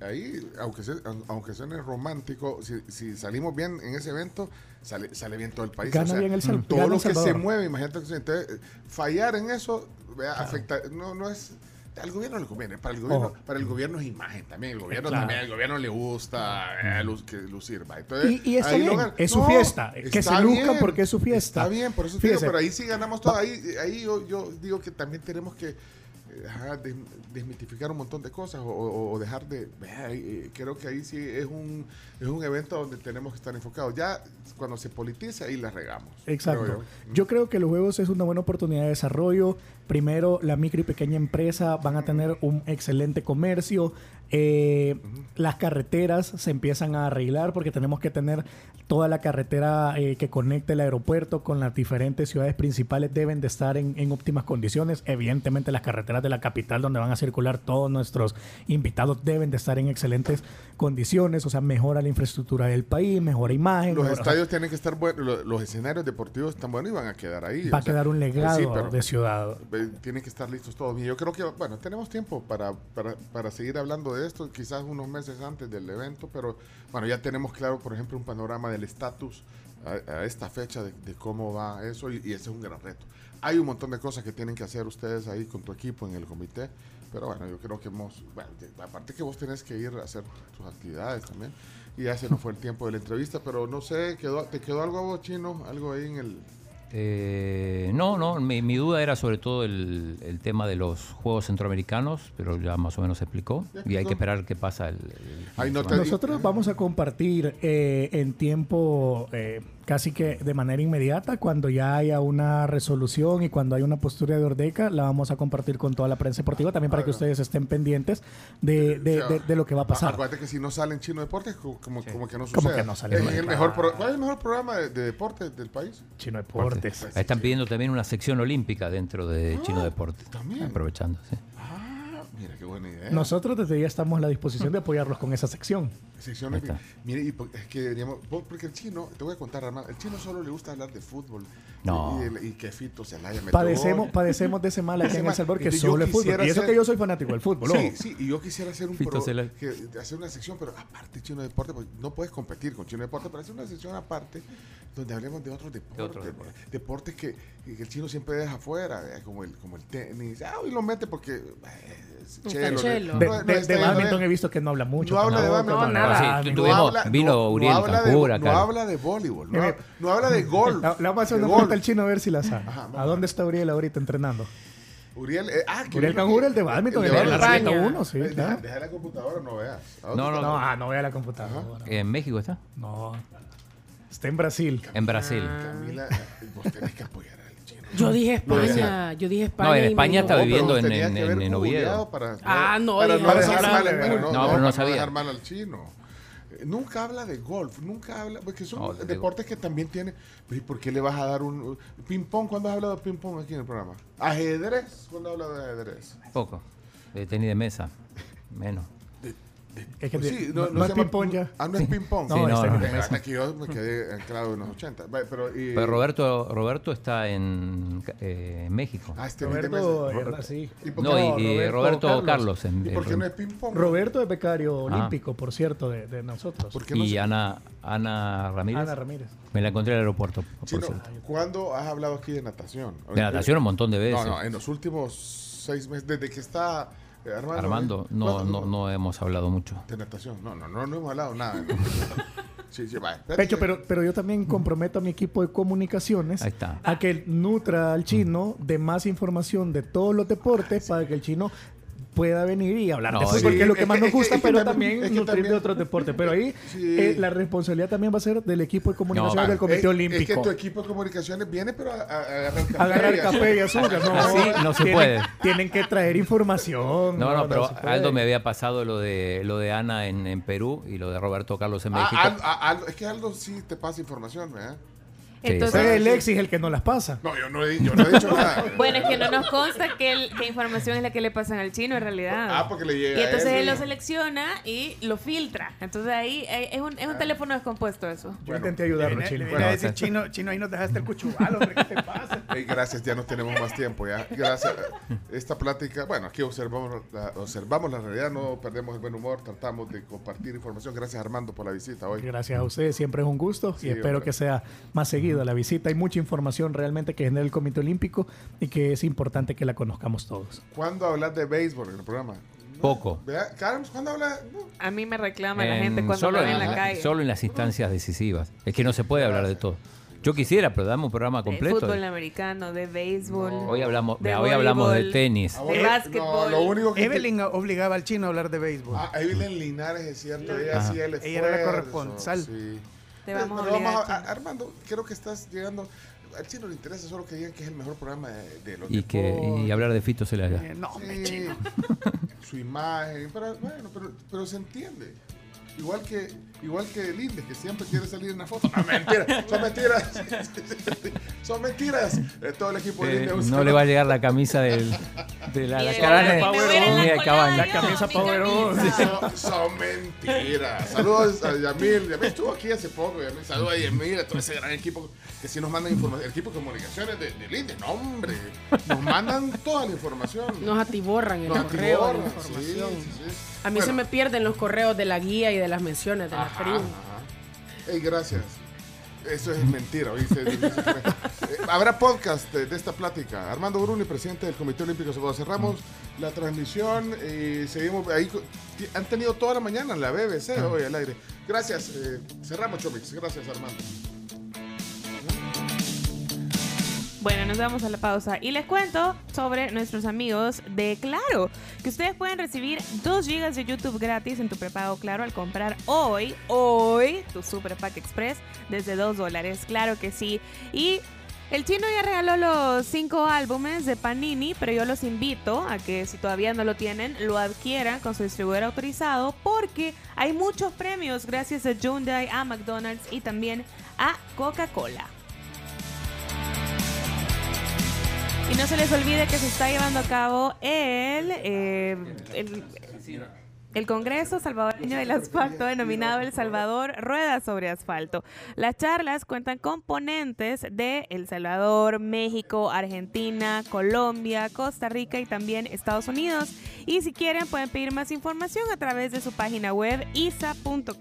C: ahí, aunque, se, aunque suene romántico, si, si salimos bien en ese evento, sale, sale bien todo el país.
D: Gana bien el
C: Todo lo que se mueve, imagínate que se- entonces, eh, fallar en eso vea, afecta, no, no es al gobierno le conviene, para el gobierno, para el gobierno es imagen también, el gobierno
D: Claro.
C: también, al gobierno le gusta eh, lu- que lucir, va. Entonces,
D: Y- y está
C: lo
D: es su fiesta, que se luzcan porque es su fiesta.
C: Está bien, por eso te digo,
D: Fíjese.
C: pero ahí sí ganamos todo, ahí, ahí yo, yo digo que también tenemos que eh, desmitificar un montón de cosas o, dejar de... vea, eh, creo que ahí sí es un, es un evento donde tenemos que estar enfocados. Ya cuando se politiza, ahí la regamos.
D: Exacto.
C: creo
D: Yo creo que los juegos es una buena oportunidad de desarrollo. Primero, la micro y pequeña empresa van a tener un excelente comercio. Eh, Las carreteras se empiezan a arreglar porque tenemos que tener toda la carretera eh, que conecte el aeropuerto con las diferentes ciudades principales deben de estar en, en óptimas condiciones. Evidentemente las carreteras de la capital donde van a circular todos nuestros invitados deben de estar en excelentes condiciones, o sea, mejora la infraestructura del país, mejora imagen.
C: Los
D: mejora-
C: estadios tienen que estar buenos, lo- los, escenarios deportivos están buenos y van a quedar ahí.
D: Va a quedar un legado
C: sí, pero,
D: de ciudad.
C: Tienen que estar listos todos. Y yo creo que, bueno, tenemos tiempo para, para, para seguir hablando de esto, quizás unos meses antes del evento, pero bueno, ya tenemos claro, por ejemplo, un panorama del estatus a, a esta fecha de, de cómo va eso y, y ese es un gran reto. Hay un montón de cosas que tienen que hacer ustedes ahí con tu equipo en el comité, pero bueno, yo creo que hemos, bueno, aparte que vos tenés que ir a hacer tus actividades también, y ya se nos fue el tiempo de la entrevista, pero no sé, quedó, ¿te quedó algo a vos, Chino? Algo ahí en el...
F: Eh, no, no, mi, mi duda era sobre todo el, el tema de los Juegos Centroamericanos, pero ya más o menos se explicó. Y hay que esperar qué pasa. El, el-
C: Ay, no te-
D: Nosotros vamos a compartir eh, en tiempo eh, casi que de manera inmediata, cuando ya haya una resolución y cuando haya una postura de Ordeca, la vamos a compartir con toda la prensa deportiva también para que ustedes estén pendientes de, de- de- de lo que va a pasar.
C: Acuérdate que si no sale en Chino Deportes, co- como, como que no
D: Como
C: sucede.
D: que no sale,
C: Es el mejor pro- ¿Cuál es el mejor programa de, de deporte del país?
D: Chino Deportes.
F: Ahí están pidiendo también una sección olímpica dentro de Chino Deporte.
C: también.
F: Aprovechando, sí.
C: Ah, mira qué buena idea.
D: Nosotros desde ya estamos a la disposición de apoyarlos con esa sección.
C: De-
F: está.
C: Mire, y es que deberíamos, porque el chino, te voy a contar, Armando, el chino solo le gusta hablar de fútbol.
F: No.
C: Y, y, y que Fito se la haya metido
D: Padecemos, padecemos de ese mal aquí en. El Salvador, que
C: Y yo
D: solo es fútbol. Y eso que yo soy fanático del fútbol.
C: Sí, sí, y yo quisiera hacer un
F: Fito
C: pro-
F: se la-
C: que- hacer una sección, pero aparte Chino Deporte, pues no puedes competir con Chino Deporte, pero hacer una sección aparte donde hablemos de otros deportes,
F: otros deportes.
C: deportes que, que el chino siempre deja afuera, como el como el tenis, ah, hoy lo mete porque eh, chelo,
G: chelo.
C: no-
D: De,
C: no
D: de- de badminton he visto que no habla mucho.
C: No habla de badminton.
G: No.
F: Sí,
D: badminton.
F: tuvimos- vino Uriel
C: habla de,
F: Cancura
C: no
F: acá.
C: habla de voleibol, no,
D: Mire.
C: no habla de golf.
D: La- Le vamos a hacer
C: de
D: una pregunta al chino a ver si la sabe.
C: Ajá,
D: ¿A dónde está Uriel ahorita entrenando?
C: Uriel, eh, ah, que
D: Uriel
C: aquí.
D: el de badminton, el
C: de
D: de la. Raqueta 1, sí,
C: Eh, deja,
D: claro.
C: deja la computadora, no veas. ¿A dónde
F: No, no?
D: No, ah, no vea la computadora.
F: ¿En México está?
D: No. Está en Brasil.
F: En Brasil.
C: Camila, eh, vos tenés que apoyar al chino.
G: Yo dije
C: No,
G: España, yo dije España.
F: No, en España está viviendo en- en- en- en Oviedo.
C: Para,
G: Ah, no,
C: para no
G: no
C: dejar
G: sabía.
C: mal,
G: No,
F: pero no
C: para no
F: sabía.
C: dejar mal al chino. Nunca habla de golf, nunca habla, porque son
F: No,
C: deportes que también tiene. ¿y por qué le vas a dar un ping pong? ¿Cuándo has hablado de ping pong aquí en el programa? Ajedrez, ¿cuándo has hablado de ajedrez?
F: Poco. De tenis de mesa. Menos.
D: Es que
C: Pues sí,
D: no,
C: no,
D: no es ping-pong ya.
C: Ah, no es ping pong.
D: No,
F: Sí, no, no.
C: Aquí yo me quedé anclado en los 80. Va, Pero, y-
F: Pero Roberto, Roberto está en eh, México.
C: Ah, este
D: Roberto,
C: meses.
D: eh, sí.
C: ¿Y por
F: No, y, y Roberto, Carlos. en-
C: ¿Y por qué no es ping pong?
D: Roberto es becario
F: Ah.
D: olímpico, por cierto, de, de nosotros.
C: ¿Por qué no
F: y
C: se-
F: Ana, Ana Ramírez.
D: Ana Ramírez.
F: Me la encontré en el aeropuerto, por
C: Chino,
F: cierto.
C: ¿cuándo has hablado aquí de natación?
F: De natación un montón de veces.
C: No, no, en los últimos seis meses, desde que está eh, Armando.
F: Armando,
C: ¿eh?
F: no, no, no hemos hablado mucho.
C: De natación, no, no, no, no hemos hablado nada. sí, sí. Espérate
D: Pecho, pero, pero yo también comprometo a mi equipo de comunicaciones
F: Ahí está.
D: a que nutra al chino de más información de todos los deportes para que el chino pueda venir y hablar
F: No,
D: de fútbol,
F: sí.
D: que es lo que más nos
C: es que-
D: gusta,
C: es que
D: pero
C: también-
D: nutrir
C: también-
D: de otros deportes. Pero ahí
C: Sí.
D: eh, la responsabilidad también va a ser del equipo de comunicaciones
F: No,
D: del Comité
C: es,
D: Olímpico.
C: Es que tu equipo de comunicaciones viene, pero a, agarrar café.
D: Agarrar
C: y
D: café y azúcar. No,
F: Así no se
D: tienen,
F: puede.
D: Tienen que traer información.
F: No, no, pero. Aldo me había pasado lo de lo de Ana en, en Perú y lo de Roberto Carlos en
C: Ah,
F: México.
C: Aldo- ah, Aldo- es que Aldo sí te pasa información, ¿verdad?
F: Sí,
H: Entonces,
D: Es el Exis el que no las pasa.
C: No, yo no he, yo no he dicho nada.
H: bueno, es que no nos consta que el- información es la que le pasan al chino en realidad.
C: Ah, porque le llega
H: Y entonces
C: a él,
H: él lo selecciona y lo filtra. Entonces ahí eh, es un, es un teléfono descompuesto eso.
D: Yo intenté ayudarlo, chino.
J: viene a decir, chino, chino, ahí nos dejaste el cuchubal, hombre, ¿qué te pasa?
C: Gracias, ya no tenemos más tiempo. ya Gracias. Esta plática, bueno, aquí observamos la, observamos la realidad, no perdemos el buen humor, tratamos de compartir información. Gracias, Armando, por la visita hoy.
D: Gracias a ustedes, siempre es un gusto
C: Sí,
D: y espero
C: hombre.
D: que sea más seguido la visita. Hay mucha información realmente que genera el Comité Olímpico y que es importante que la conozcamos todos.
C: ¿Cuándo hablas de béisbol en el programa?
F: Poco.
C: Carlos, ¿cuándo hablas? No.
H: A mí me reclama la
F: En-
H: gente cuando
F: solo,
H: en
F: en,
H: la calle.
F: solo en las instancias decisivas. Es que no se puede hablar de todo. Yo quisiera, pero dame un programa
H: de
F: completo.
H: fútbol americano, de béisbol.
F: Hoy hablamos,
H: de
F: hoy hablamos de tenis.
C: Ah,
H: De básquetbol.
C: No, lo único que.
J: Evelyn obligaba al chino a hablar de béisbol.
C: Ah, Evelyn Linares, es cierto, ella
F: Ajá.
C: hacía el
J: Ella era la corresponsal.
C: Sí.
H: Te vamos a
C: Pero
H: obligar,
C: a-
H: chino.
C: a- Armando, creo que estás llegando. Al chino le interesa solo que digan que es el mejor programa de, de los
F: Y, que, y hablar de Fito se le
J: Eh, no,
C: Sí,
J: chino.
C: su imagen, pero bueno, pero, pero se entiende. igual que, igual que Lindes, que siempre quiere salir en la foto. No, mentira, son mentiras. son mentiras. Eh, todo el equipo de
F: Eh,
C: Lindes.
F: no le va a llegar la camisa del, de la, la caravana de- ni
J: la
F: de cabaña.
D: La camisa Power On.
C: Son, son mentiras. Saludos a Yamil. Yamil estuvo aquí hace poco. Yamil, saludos a Yamil, a todo ese gran equipo que sí nos mandan información. El equipo de comunicaciones de, de Lindes. No, hombre. Nos mandan toda la información.
G: Nos atiborran el
C: Nos
G: correo de la
C: atiborran, sí,
G: información.
C: sí, sí.
G: A mí
C: Bueno,
G: se me pierden los correos de la guía y de las menciones de la
C: Ajá. Ey, gracias. Eso es mentira, ¿oíste? Eh, Habrá podcast de, de esta plática. Armando Bruni, presidente del Comité Olímpico Salvador. Cerramos la transmisión y seguimos ahí. Han tenido toda la mañana en la BBC hoy al aire. Gracias. eh, cerramos, Chomix. Gracias, Armando.
H: Bueno, nos vamos a la pausa y les cuento sobre nuestros amigos de Claro, que ustedes pueden recibir 2 GB de YouTube gratis en tu prepago Claro al comprar hoy, hoy, tu Super Pack Express desde 2 dólares, claro que sí. Y el chino ya regaló los 5 álbumes de Panini, pero yo los invito a que si todavía no lo tienen, lo adquieran con su distribuidor autorizado porque hay muchos premios gracias a Hyundai, a McDonald's y también a Coca-Cola. Y no se les olvide que se está llevando a cabo el, eh, el, Congreso Salvadoreño del Asfalto, denominado El Salvador Ruedas sobre Asfalto. Las charlas cuentan con ponentes de El Salvador, México, Argentina, Colombia, Costa Rica y también Estados Unidos. Y si quieren pueden pedir más información a través de su página web isa.com.sb.